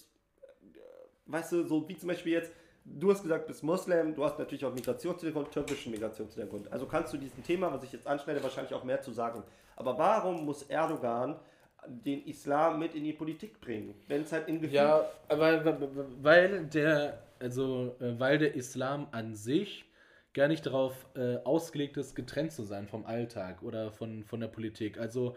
weißt du, so wie zum Beispiel jetzt, du hast gesagt, bist Moslem, du hast natürlich auch Migrationshintergrund, türkischen Migrationshintergrund. Also kannst du diesem Thema, was ich jetzt anschneide, wahrscheinlich auch mehr zu sagen. Aber warum muss Erdogan den Islam mit in die Politik bringen, wenn es halt in Gefühl Ja, weil, weil der, also äh, weil der Islam an sich gar nicht darauf äh, ausgelegt ist, getrennt zu sein vom Alltag oder von, von der Politik. Also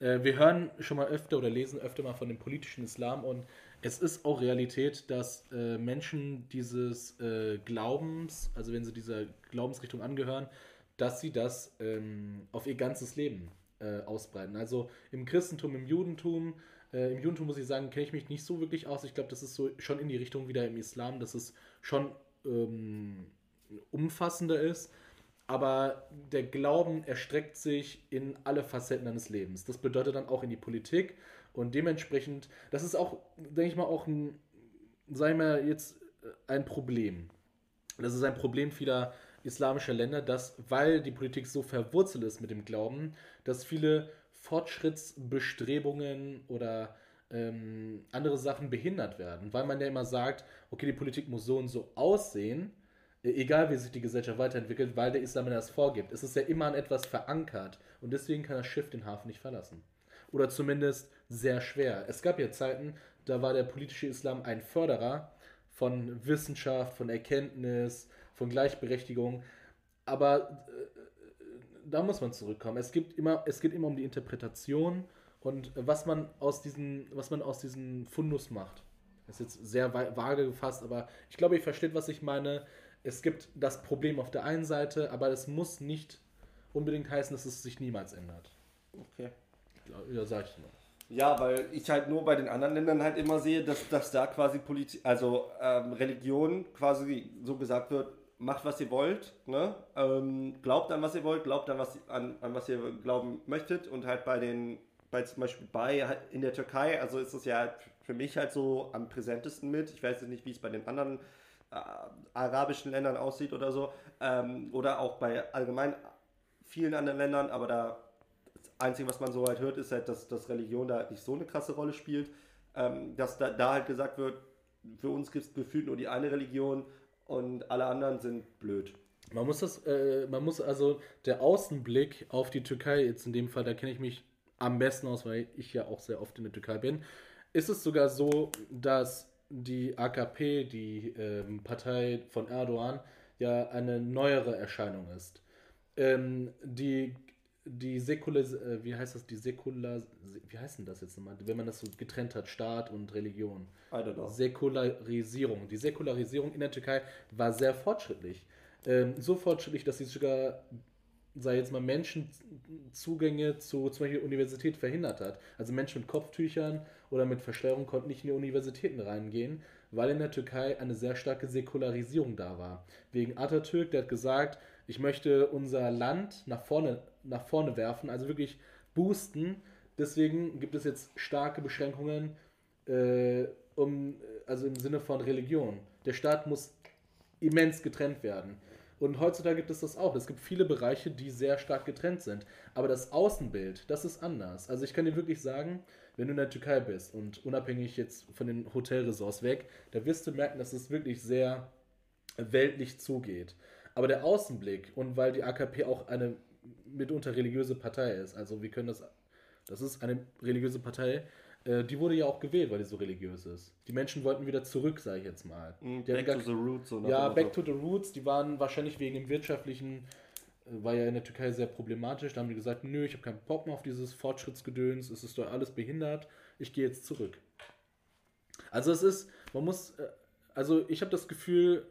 äh, wir hören schon mal öfter oder lesen öfter mal von dem politischen Islam und es ist auch Realität, dass äh, Menschen dieses äh, Glaubens, also wenn sie dieser Glaubensrichtung angehören, dass sie das ähm, auf ihr ganzes Leben äh, ausbreiten. Also im Christentum, im Judentum, äh, im Judentum muss ich sagen, kenne ich mich nicht so wirklich aus. Ich glaube, das ist so schon in die Richtung wieder im Islam, dass es schon ähm, umfassender ist. Aber der Glauben erstreckt sich in alle Facetten deines Lebens. Das bedeutet dann auch in die Politik. Und dementsprechend, das ist auch, denke ich mal, auch ein, sagen wir jetzt, ein Problem. Das ist ein Problem vieler islamischer Länder, dass, weil die Politik so verwurzelt ist mit dem Glauben, dass viele Fortschrittsbestrebungen oder ähm, andere Sachen behindert werden. Weil man ja immer sagt, okay, die Politik muss so und so aussehen egal wie sich die Gesellschaft weiterentwickelt, weil der Islam das vorgibt. Es ist ja immer an etwas verankert und deswegen kann das Schiff den Hafen nicht verlassen. Oder zumindest sehr schwer. Es gab ja Zeiten, da war der politische Islam ein Förderer von Wissenschaft, von Erkenntnis, von Gleichberechtigung. Aber äh, da muss man zurückkommen. Es, gibt immer, es geht immer um die Interpretation und was man aus diesen, was man aus diesem Fundus macht. Das ist jetzt sehr vage gefasst, aber ich glaube, ich verstehe, was ich meine es gibt das Problem auf der einen Seite, aber es muss nicht unbedingt heißen, dass es sich niemals ändert. Okay. Ja, sag ich nur. Ja, weil ich halt nur bei den anderen Ländern halt immer sehe, dass, dass da quasi Politik, also ähm, Religion quasi so gesagt wird, macht was ihr wollt, ne? Ähm, glaubt an was ihr wollt, glaubt an was, an, an was ihr glauben möchtet und halt bei den, bei zum Beispiel bei halt in der Türkei, also ist es ja für mich halt so am präsentesten mit. Ich weiß jetzt nicht, wie es bei den anderen äh, arabischen Ländern aussieht oder so. Ähm, oder auch bei allgemein vielen anderen Ländern, aber da das Einzige, was man so halt hört, ist halt, dass, dass Religion da nicht so eine krasse Rolle spielt. ähm, dass da, da halt gesagt wird, für uns gibt es gefühlt nur die eine Religion und alle anderen sind blöd. Man muss das, äh, man muss also der Außenblick auf die Türkei, jetzt in dem Fall, da kenne ich mich am besten aus, weil ich ja auch sehr oft in der Türkei bin, ist es sogar so, dass die AKP, die ähm, Partei von Erdogan, ja eine neuere Erscheinung ist. Ähm, die die säkular, äh, wie heißt das, die säkular, wie heißt denn das jetzt nochmal, wenn man das so getrennt hat, Staat und Religion? I don't know. Säkularisierung. Die Säkularisierung in der Türkei war sehr fortschrittlich. Ähm, so fortschrittlich, dass sie sogar, sei jetzt mal, Menschenzugänge zu zum Beispiel Universität verhindert hat. Also Menschen mit Kopftüchern oder mit Versteuerung konnten nicht in die Universitäten reingehen, weil in der Türkei eine sehr starke Säkularisierung da war. Wegen Atatürk, der hat gesagt, ich möchte unser Land nach vorne, nach vorne werfen, also wirklich boosten. Deswegen gibt es jetzt starke Beschränkungen, äh, um, also im Sinne von Religion. Der Staat muss immens getrennt werden. Und heutzutage gibt es das auch. Es gibt viele Bereiche, die sehr stark getrennt sind. Aber das Außenbild, das ist anders. Also ich kann dir wirklich sagen, wenn du in der Türkei bist und unabhängig jetzt von den Hotelresorts weg, da wirst du merken, dass es wirklich sehr weltlich zugeht. Aber der Außenblick und weil die AKP auch eine mitunter religiöse Partei ist, also wir können das, das ist eine religiöse Partei, äh, die wurde ja auch gewählt, weil die so religiös ist. Die Menschen wollten wieder zurück, sage ich jetzt mal. Mm, back to the roots. So nach ja, back Motto. to the roots, die waren wahrscheinlich wegen dem wirtschaftlichen, äh, war ja in der Türkei sehr problematisch. Da haben die gesagt, nö, ich habe keinen Bock mehr auf dieses Fortschrittsgedöns, es ist doch alles behindert, ich gehe jetzt zurück. Also es ist, man muss, äh, also ich habe das Gefühl,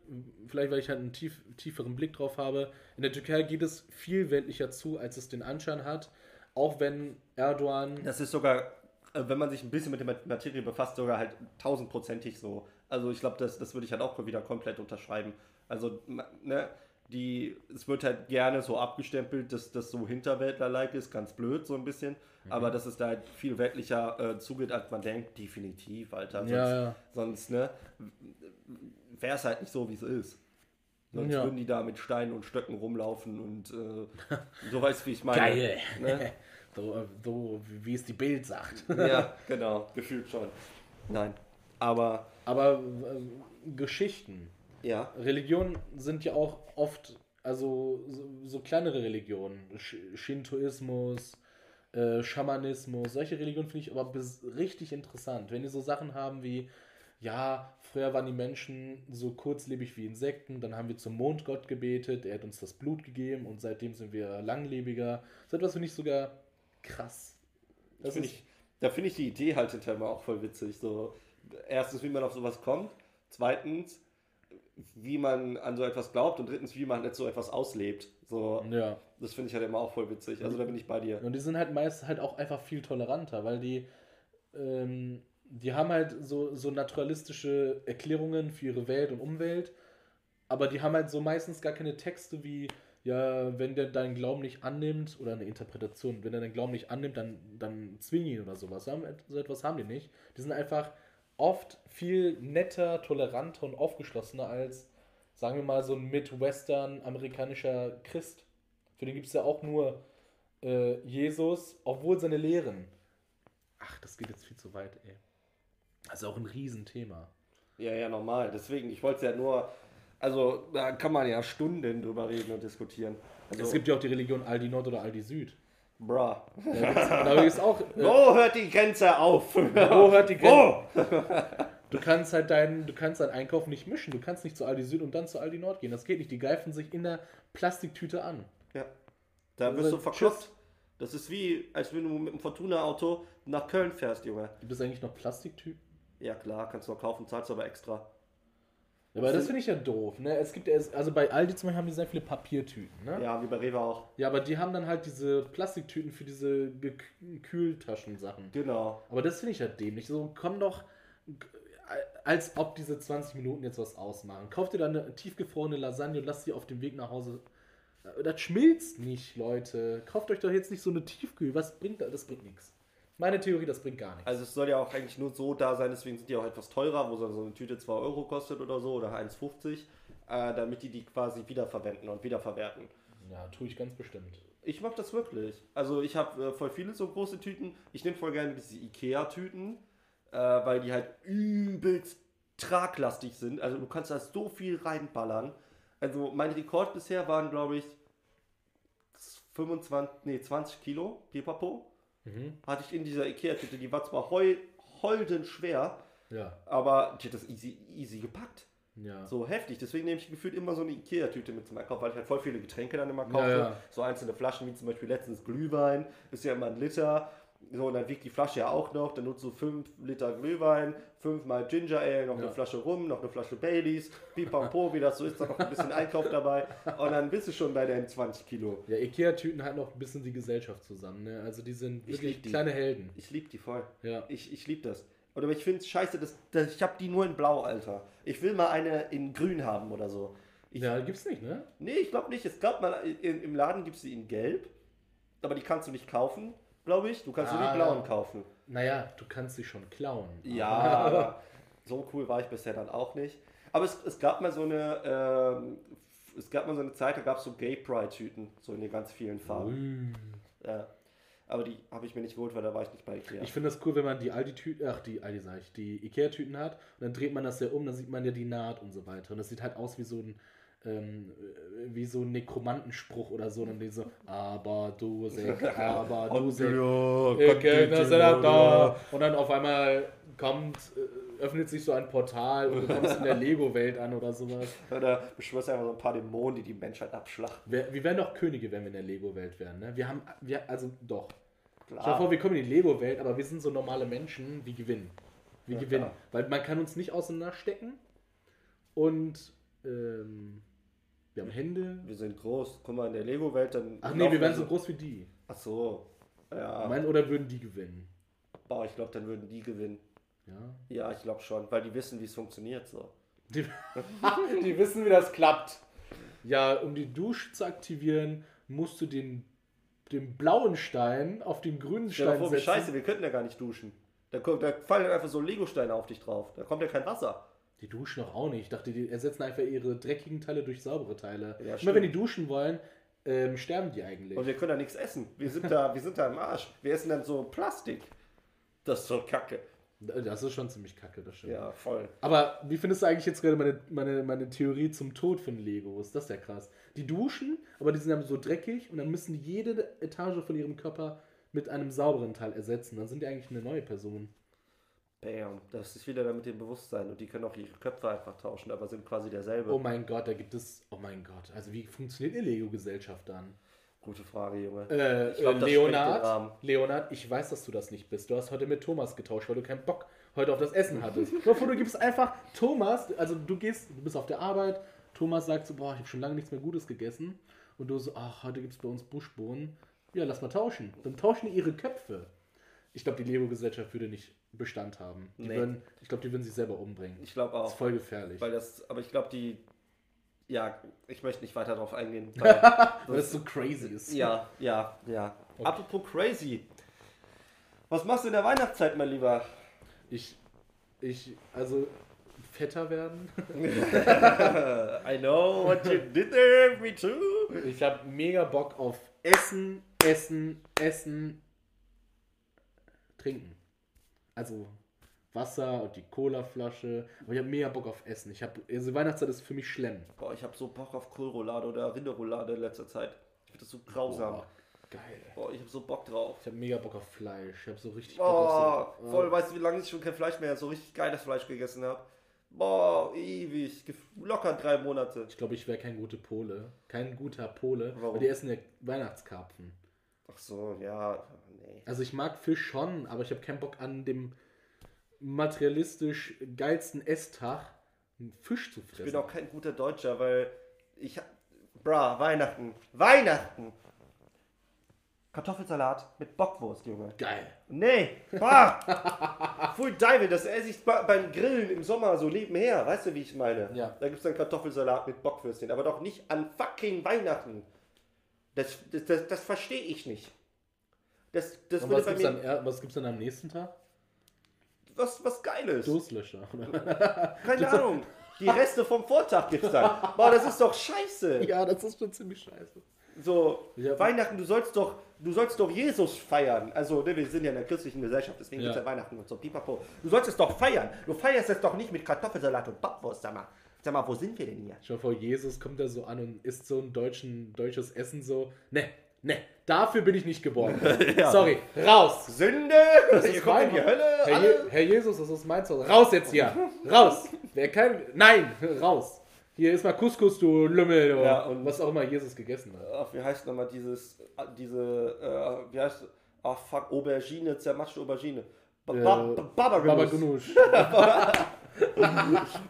vielleicht weil ich halt einen tief, tieferen Blick drauf habe, in der Türkei geht es viel weltlicher zu, als es den Anschein hat. Auch wenn Erdogan Das ist sogar, äh, wenn man sich ein bisschen mit der Materie befasst, sogar halt tausendprozentig so. Also ich glaube, das, das würde ich halt auch wieder komplett unterschreiben. Also, ne, die, es wird halt gerne so abgestempelt, dass das so Hinterwäldler-like ist, ganz blöd so ein bisschen. Aber dass es da halt viel weltlicher äh, zugeht, als man denkt, definitiv, Alter. Sonst, Ja, ja. sonst ne, wäre es halt nicht so, wie es ist. Sonst Ja. würden die da mit Steinen und Stöcken rumlaufen und äh, so weißt du, wie ich meine. geil, Ne? so, so wie wie es die Bild sagt. Ja, genau, gefühlt schon. Nein, aber Aber äh, Geschichten, ja, Religionen sind ja auch oft, also so, so kleinere Religionen, Sch Shintoismus, äh, Schamanismus, solche Religionen finde ich aber richtig interessant. Wenn die so Sachen haben wie, ja, früher waren die Menschen so kurzlebig wie Insekten, dann haben wir zum Mondgott gebetet, er hat uns das Blut gegeben und seitdem sind wir langlebiger. So etwas finde ich sogar krass. Das find ich, da finde ich die Idee halt hinterher auch voll witzig. So, erstens, wie man auf sowas kommt, zweitens, wie man an so etwas glaubt und drittens, wie man jetzt so etwas auslebt. So, ja. das finde ich halt immer auch voll witzig. Also da bin ich bei dir. Und die sind halt meist halt auch einfach viel toleranter, weil die, ähm, die haben halt so, so naturalistische Erklärungen für ihre Welt und Umwelt, aber die haben halt so meistens gar keine Texte wie, ja, wenn der deinen Glauben nicht annimmt, oder eine Interpretation, wenn er deinen Glauben nicht annimmt, dann, dann zwing ihn oder sowas. So etwas haben die nicht. Die sind einfach oft viel netter, toleranter und aufgeschlossener als, sagen wir mal, so ein Midwestern-amerikanischer Christ. Für den gibt es ja auch nur äh, Jesus, obwohl seine Lehren. Ach, das geht jetzt viel zu weit, ey. Das ist auch ein Riesenthema. Ja, ja, normal. Deswegen, ich wollte es ja nur, also da kann man ja Stunden drüber reden und diskutieren. Also, Es gibt ja auch die Religion Aldi Nord oder Aldi Süd. Bruh. Da gibt's, gibt's auch. Äh, Wo hört die Grenze auf? wo hört die Grenze? Wo? Du kannst halt deinen, du kannst deinen Einkauf nicht mischen. Du kannst nicht zu Aldi Süd und dann zu Aldi Nord gehen. Das geht nicht. Die greifen sich in der Plastiktüte an. Ja. Da wirst Also, du verkloppt. Das ist wie, als wenn du mit einem Fortuna-Auto nach Köln fährst, Junge. Gibt es eigentlich noch Plastiktüten? Ja klar, kannst du noch kaufen, zahlst aber extra. Ja, aber das finde ich ja doof. Ne? Es gibt also bei Aldi zum Beispiel haben die sehr viele Papiertüten. Ne? Ja, wie bei Rewe auch. Ja, aber die haben dann halt diese Plastiktüten für diese Kühltaschen-Sachen. Genau. Aber das finde ich ja dämlich. So, komm doch, als ob diese 20 Minuten jetzt was ausmachen. Kauf dir da eine tiefgefrorene Lasagne und lass sie auf dem Weg nach Hause. Das schmilzt nicht, Leute. Kauft euch doch jetzt nicht so eine Tiefkühl. Was bringt das? Das bringt nichts. Meine Theorie, das bringt gar nichts. Also es soll ja auch eigentlich nur so da sein, deswegen sind die auch etwas teurer, wo so eine Tüte 2 Euro kostet oder so oder 1,50, äh, damit die die quasi wiederverwenden und wiederverwerten. Ja, tue ich ganz bestimmt. Ich mag das wirklich. Also ich habe äh, voll viele so große Tüten. Ich nehme voll gerne diese Ikea-Tüten. äh, weil die halt übelst traglastig sind. Also du kannst da so viel reinballern. Also mein Rekord bisher waren, glaube ich, 25, nee, 20 Kilo Pipapo. Mhm. Hatte ich in dieser Ikea-Tüte. Die war zwar heu, holden schwer, Ja. aber die hat das easy, easy gepackt. Ja. So heftig. Deswegen nehme ich gefühlt immer so eine Ikea-Tüte mit zum Einkauf, weil ich halt voll viele Getränke dann immer kaufe. Ja, ja. So einzelne Flaschen, wie zum Beispiel letztens Glühwein, ist ja immer ein Liter. So, und dann wiegt die Flasche ja auch noch. Dann nutzt du 5 Liter Glühwein, 5 mal Ginger Ale, noch Ja. eine Flasche Rum, noch eine Flasche Baileys, Pipapo, wie das so ist, dann noch ein bisschen Einkauf dabei. Und dann bist du schon bei den 20 Kilo. Ja, Ikea-Tüten halten auch ein bisschen die Gesellschaft zusammen, ne? Also die sind Ich wirklich die. kleine Helden. Ich liebe die voll. Ja. Ich, ich liebe das. Oder ich finde es scheiße, dass, dass ich habe die nur in Blau, Alter. Ich will mal eine in Grün haben oder so. Ich, Ja, gibt's nicht, ne? Nee, ich glaube nicht. Es gab mal in, im Laden gibt es die in Gelb, aber die kannst du nicht kaufen, glaube ich. Du kannst nur Ah. die blauen kaufen. Naja, du kannst sie schon klauen. Ja, aber so cool war ich bisher dann auch nicht. Aber es, es gab mal so eine, ähm, es gab mal so eine Zeit, da gab es so Gay Pride Tüten, so in den ganz vielen Farben. Ui. Ja. Aber die habe ich mir nicht geholt, weil da war ich nicht bei Ikea. Ich finde das cool, wenn man die Aldi-Tüten, ach die Aldi sag ich, die Ikea-Tüten hat und dann dreht man das ja um, dann sieht man ja die Naht und so weiter. Und das sieht halt aus wie so ein, ähm, äh, wie so ein Nekromantenspruch oder so. Und dann die so, aber du Sek, aber du Sek. Und dann auf einmal kommt, äh, öffnet sich so ein Portal und du kommst in der Lego-Welt an oder sowas. Oder beschwörst einfach so ein paar Dämonen, die die Menschheit abschlachten. Wir, wir wären doch Könige, wenn wir in der Lego-Welt wären. Ne? Wir haben, wir, also doch. Stell dir Klar. vor, wir kommen in die Lego-Welt, aber wir sind so normale Menschen, wir gewinnen. Wir Ja, gewinnen. klar. Weil man kann uns nicht auseinanderstecken und ähm, wir haben Hände. Wir sind groß. Guck mal, in der Lego-Welt dann. Ach nee, wir wären so groß wie die. Ach so. Ja. Mein, oder würden die gewinnen? Boah, ich glaube, dann würden die gewinnen. Ja. Ja, ich glaube schon, weil die wissen, wie es funktioniert so. Die, die wissen, wie das klappt. Ja, um die Dusche zu aktivieren, musst du den, den blauen Stein auf den grünen Stein vor, wie setzen. scheiße, wir könnten ja gar nicht duschen. Da, kommt, da fallen einfach so Lego-Steine auf dich drauf. Da kommt ja kein Wasser. Die duschen doch auch nicht. Ich dachte, die ersetzen einfach ihre dreckigen Teile durch saubere Teile. Ja, Immer wenn die duschen wollen, ähm, sterben die eigentlich. Und wir können da nichts essen. Wir sind da, wir sind da im Arsch. Wir essen dann so Plastik. Das ist so kacke. Das ist schon ziemlich kacke, das stimmt. Ja, voll. Aber wie findest du eigentlich jetzt gerade meine, meine, meine Theorie zum Tod von Legos? Das ist ja krass. Die duschen, aber die sind dann so dreckig und dann müssen die jede Etage von ihrem Körper mit einem sauberen Teil ersetzen. Dann sind die eigentlich eine neue Person. Bam. Das ist wieder mit dem Bewusstsein. Und die können auch ihre Köpfe einfach tauschen, aber sind quasi derselbe. Oh mein Gott, da gibt es. Oh mein Gott. Also wie funktioniert eine Lego-Gesellschaft dann? Gute Frage, Junge. Äh, Ich glaub, äh, sprengt den Leonard. Leonard, ich weiß, dass du das nicht bist. Du hast heute mit Thomas getauscht, weil du keinen Bock heute auf das Essen hattest. Bevor du gibst einfach Thomas, also du gehst, du bist auf der Arbeit, Thomas sagt so, boah, ich habe schon lange nichts mehr Gutes gegessen. Und du so, ach, heute gibt es bei uns Buschbohnen. Ja, lass mal tauschen. Dann tauschen die ihre Köpfe. Ich glaube, die Lego-Gesellschaft würde nicht Bestand haben. Die Nee. würden, ich glaube, die würden sich selber umbringen. Ich glaube Das ist auch. voll gefährlich. Weil das, aber ich glaube, die. Ja, ich möchte nicht weiter darauf eingehen. Weil Weil das so crazy ist. ja, ja, ja. Okay. Apropos crazy. Was machst du in der Weihnachtszeit, mein Lieber? Ich, ich, also fetter werden. I know what you did there, me too. Ich habe mega Bock auf Essen, Essen, Essen, Trinken. Also Wasser und die Colaflasche. Aber ich habe mega Bock auf Essen. Ich habe, also Weihnachtszeit ist für mich schlimm. Boah, ich habe so Bock auf Kohlroulade oder Rinderroulade in letzter Zeit. Ich finde das so grausam. Boah, geil. Boah, ich habe so Bock drauf. Ich habe mega Bock auf Fleisch. Ich habe so richtig Bock Boah, auf so, Oh, voll, weißt du, wie lange ich schon kein Fleisch mehr, so richtig geiles Fleisch gegessen habe? Boah, ewig, locker drei Monate. Ich glaube, ich wäre kein guter Pole. Kein guter Pole. Warum? Weil die essen ja Weihnachtskarpfen. Ach so, ja, nee. Also ich mag Fisch schon, aber ich habe keinen Bock an dem materialistisch geilsten Esstag einen Fisch zu Ich fressen. bin auch kein guter Deutscher, weil ich bra, Weihnachten, Weihnachten. Kartoffelsalat mit Bockwurst, Junge. Geil. Nee, bah! Full Dive, das esse ich beim Grillen im Sommer so nebenher. Weißt du, wie ich meine? Ja. Da gibt es dann Kartoffelsalat mit Bockwürstchen, aber doch nicht an fucking Weihnachten. Das, das, das, das verstehe ich nicht. Das, das Und würde was bei gibt's, mir dann, eher- was gibt's dann am nächsten Tag? was, was Geiles. Durstlöscher. Oder? Keine Ahnung. Die Reste vom Vortag gibt's dann. Boah, das ist doch scheiße. ja, das ist schon ziemlich scheiße. So, Ja. Weihnachten, du sollst doch, du sollst doch Jesus feiern. Also, ne, wir sind ja in der christlichen Gesellschaft, deswegen Ja. gibt's ja Weihnachten und so, pipapo. Du sollst es doch feiern. Du feierst es doch nicht mit Kartoffelsalat und Bockwurst, sag mal. Sag mal, wo sind wir denn hier? Schau vor, Jesus kommt da so an und isst so ein deutschen, deutsches Essen so. Ne, ne, dafür bin ich nicht geboren. Sorry, raus! Sünde! Das ist kommt in mein die Hölle, Herr. Je Herr Jesus, das ist mein Zuhause. Raus jetzt hier! Raus! Wer kein. Nein! Raus! Hier ist mal Couscous, du Lümmel, du. Ja, und- was auch immer Jesus gegessen hat. Ach, wie heißt nochmal dieses, äh, diese, äh, wie heißt, ach fuck, Aubergine, zermatschte Aubergine. Ba- ba- ba- Baba. Ganoush.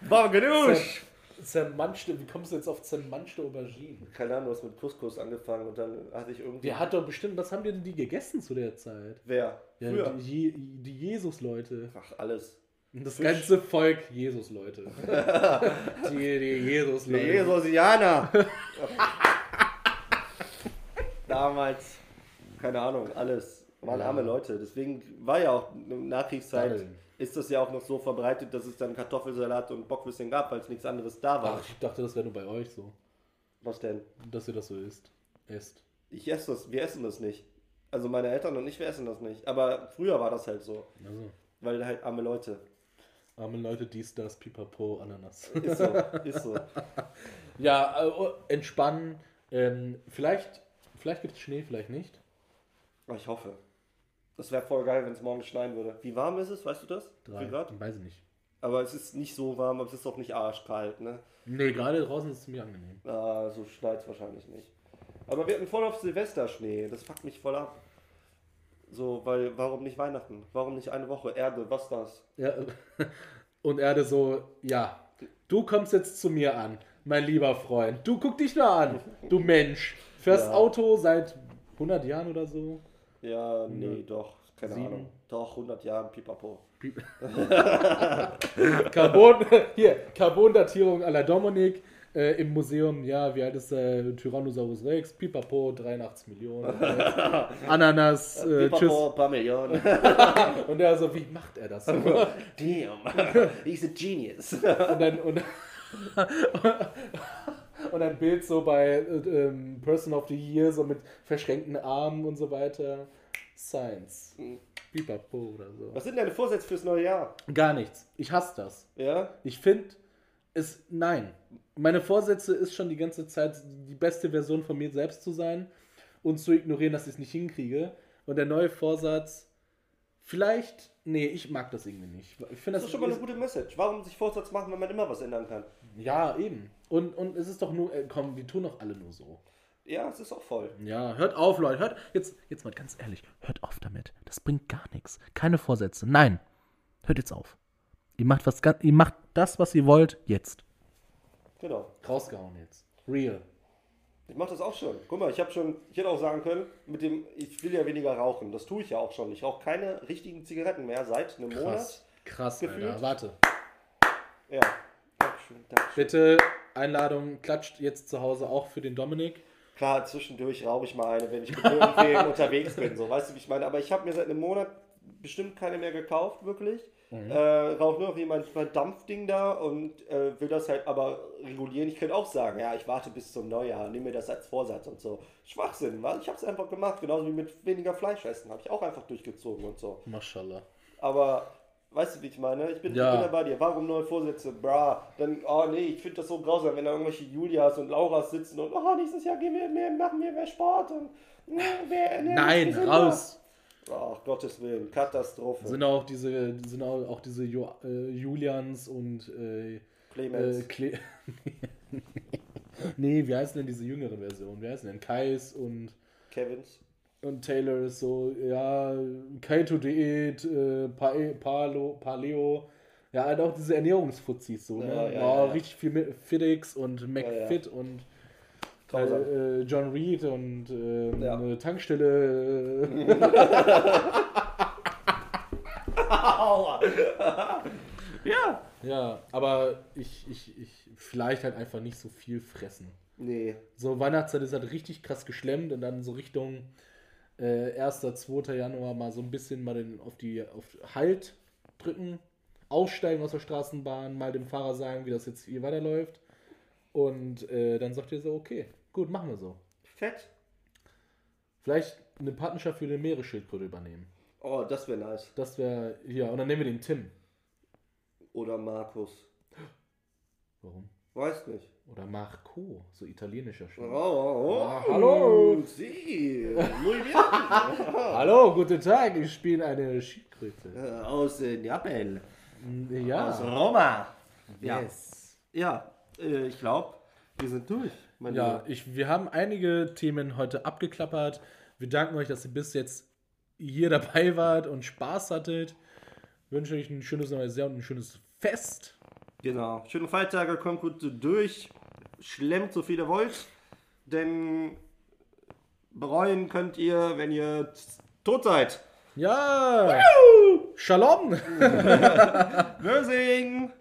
Babagenusch. Zermanschte, wie kommst du jetzt auf zermanschte Auberginen? Keine Ahnung, du hast mit Couscous angefangen und dann hatte ich irgendwie... Der hat doch bestimmt, was haben denn die gegessen zu der Zeit? Wer? Ja, Früher? die, die Jesus-Leute. Ach, alles. Das Fisch. ganze Volk Jesus-Leute. die, die Jesus-Leute. Die Jesusianer. Damals, keine Ahnung, alles. Waren Ja. arme Leute. Deswegen war ja auch Nachkriegszeit, Daddeln. Ist das ja auch noch so verbreitet, dass es dann Kartoffelsalat und Bockwürstchen gab, weil es nichts anderes da war. Ach, ich dachte, das wäre nur bei euch so, Was denn? dass ihr das so isst. Esst. Ich esse das, wir essen das nicht. Also meine Eltern und ich, wir essen das nicht. Aber früher war das halt so, Also, weil halt arme Leute. arme Leute, dies, das, pipapo, Ananas. Ist so, ist so. ja, äh, oh, entspannen. Ähm, vielleicht vielleicht gibt es Schnee, vielleicht nicht. Aber Ich hoffe. Das wäre voll geil, wenn es morgen schneien würde. Wie warm ist es, weißt du das? Wie viel Grad? Weiß ich nicht. Aber es ist nicht so warm, aber es ist auch nicht arschkalt, ne? Nee, gerade draußen ist es ziemlich angenehm. Ah, so schneit es wahrscheinlich nicht. Aber wir hatten voll auf Silvester Schnee. Das fuckt mich voll ab. So, weil, warum nicht Weihnachten? Warum nicht eine Woche? Erde, was das? Ja, und Erde so, ja, du kommst jetzt zu mir an, mein lieber Freund. Du guck dich nur an, du Mensch. Fährst Ja. Auto seit 100 Jahren oder so. Ja, nee, doch. Keine Sieben. Ahnung. Doch, 100 Jahre, pipapo. Carbon, hier, Carbon-Datierung à la Dominik. Äh, Im Museum, ja, wie alt ist der Tyrannosaurus Rex? Pipapo, 83 Millionen. Äh, Ananas, äh, tschüss. Pipapo, paar Millionen. Und er so, wie macht er das? Und Damn, he's a genius. dann, und, und ein Bild so bei äh, ähm, Person of the Year, so mit verschränkten Armen und so weiter. Science. Pipapo oder so. Was sind deine Vorsätze fürs neue Jahr? Gar nichts. Ich hasse das. Ja? Ich finde es, nein. Meine Vorsätze ist schon die ganze Zeit, die beste Version von mir selbst zu sein und zu ignorieren, dass ich es nicht hinkriege. Und der neue Vorsatz, vielleicht, nee, ich mag das irgendwie nicht. Ich finde Das ist schon mal eine gute Message. Warum sich Vorsatz machen, wenn man immer was ändern kann? Ja, eben. Und, und es ist doch nur, äh, komm, wir tun doch alle nur so. Ja, es ist auch voll. Ja, hört auf, Leute. Hört, jetzt, jetzt mal ganz ehrlich, hört auf damit. Das bringt gar nichts. Keine Vorsätze. Nein. Hört jetzt auf. Ihr macht, was, ihr macht das, was ihr wollt, jetzt. Genau. Rausgehauen jetzt. Real. Ich mache das auch schon. Guck mal, ich habe schon, ich hätte auch sagen können, mit dem, ich will ja weniger rauchen. Das tue ich ja auch schon. Ich rauche keine richtigen Zigaretten mehr seit einem Monat. Krass. Krass, Gefühlt. Alter. Warte. Ja. Dankeschön, Dankeschön. Bitte, Einladung, klatscht jetzt zu Hause auch für den Dominik. Klar, zwischendurch rauche ich mal eine, wenn ich mit irgendwem unterwegs bin. So, weißt du, wie ich meine? Aber ich habe mir seit einem Monat bestimmt keine mehr gekauft, wirklich. Äh, rauche nur noch mein Dampfding da und äh, will das halt aber regulieren. Ich könnte auch sagen, ja, ich warte bis zum Neujahr, nehme mir das als Vorsatz und so. Schwachsinn, weil ich habe es einfach gemacht, genauso wie mit weniger Fleisch essen, habe ich auch einfach durchgezogen und so. Mashallah. Aber weißt du, wie ich meine? Ich bin, Ja. ich bin da bei dir. Warum neue Vorsätze? Bra. Dann, oh nee, ich finde das so grausam, wenn da irgendwelche Julias und Lauras sitzen und, oh, nächstes Jahr gehen wir mehr, machen wir mehr Sport und, ne, wir ernähren uns Nein, raus. Ach, Gottes Willen, Katastrophe. Sind auch diese, sind auch, auch diese jo, äh, Julians und äh, Clemens. äh, Cle Nee, wie heißen denn diese jüngeren Versionen? Wie heißen denn Kais und, Kevins. Und Taylor ist so, ja, Keto-Diät, äh, Pa- Palo, Paleo. Ja, halt auch diese Ernährungsfuzis so, ne? Ja, ja, oh, ja. Richtig viel mit Fitix und McFit und Grausam. äh, John Reed und Ja. eine Tankstelle. Ja. ja, aber ich, ich, ich vielleicht halt einfach nicht so viel fressen. Nee. So, Weihnachtszeit ist halt richtig krass geschlemmt und dann so Richtung äh, 1., 2. Januar mal so ein bisschen mal den, auf die auf Halt drücken, aussteigen aus der Straßenbahn, mal dem Fahrer sagen, wie das jetzt hier weiterläuft. Und äh, dann sagt er so, okay, gut, machen wir so. Fett. Vielleicht eine Partnerschaft für eine Meeresschildkröte übernehmen. Oh, das wäre nice. Das wäre, ja, und dann nehmen wir den Tim. Oder Markus. Warum? Weiß nicht. Oder Marco, so italienischer Oh, schon. oh, oh. Ah, hallo. Sie. Muy bien. Hallo, guten Tag, ich spiele eine Schildkröte. Äh, Aus äh, Neapel. Mm, Ja. Aus Roma. Ja, Yes. ja äh, ich glaube, wir sind durch. Ja, Lieber. ich, wir haben einige Themen heute abgeklappert. Wir danken euch, dass ihr bis jetzt hier dabei wart und Spaß hattet. Wünsche euch ein schönes neues Jahr und ein schönes Fest. Genau. Schönen Feiertage, kommt gut durch. Schlemmt so viel ihr wollt. Denn bereuen könnt ihr, wenn ihr tot seid. Ja! Shalom! Mösing!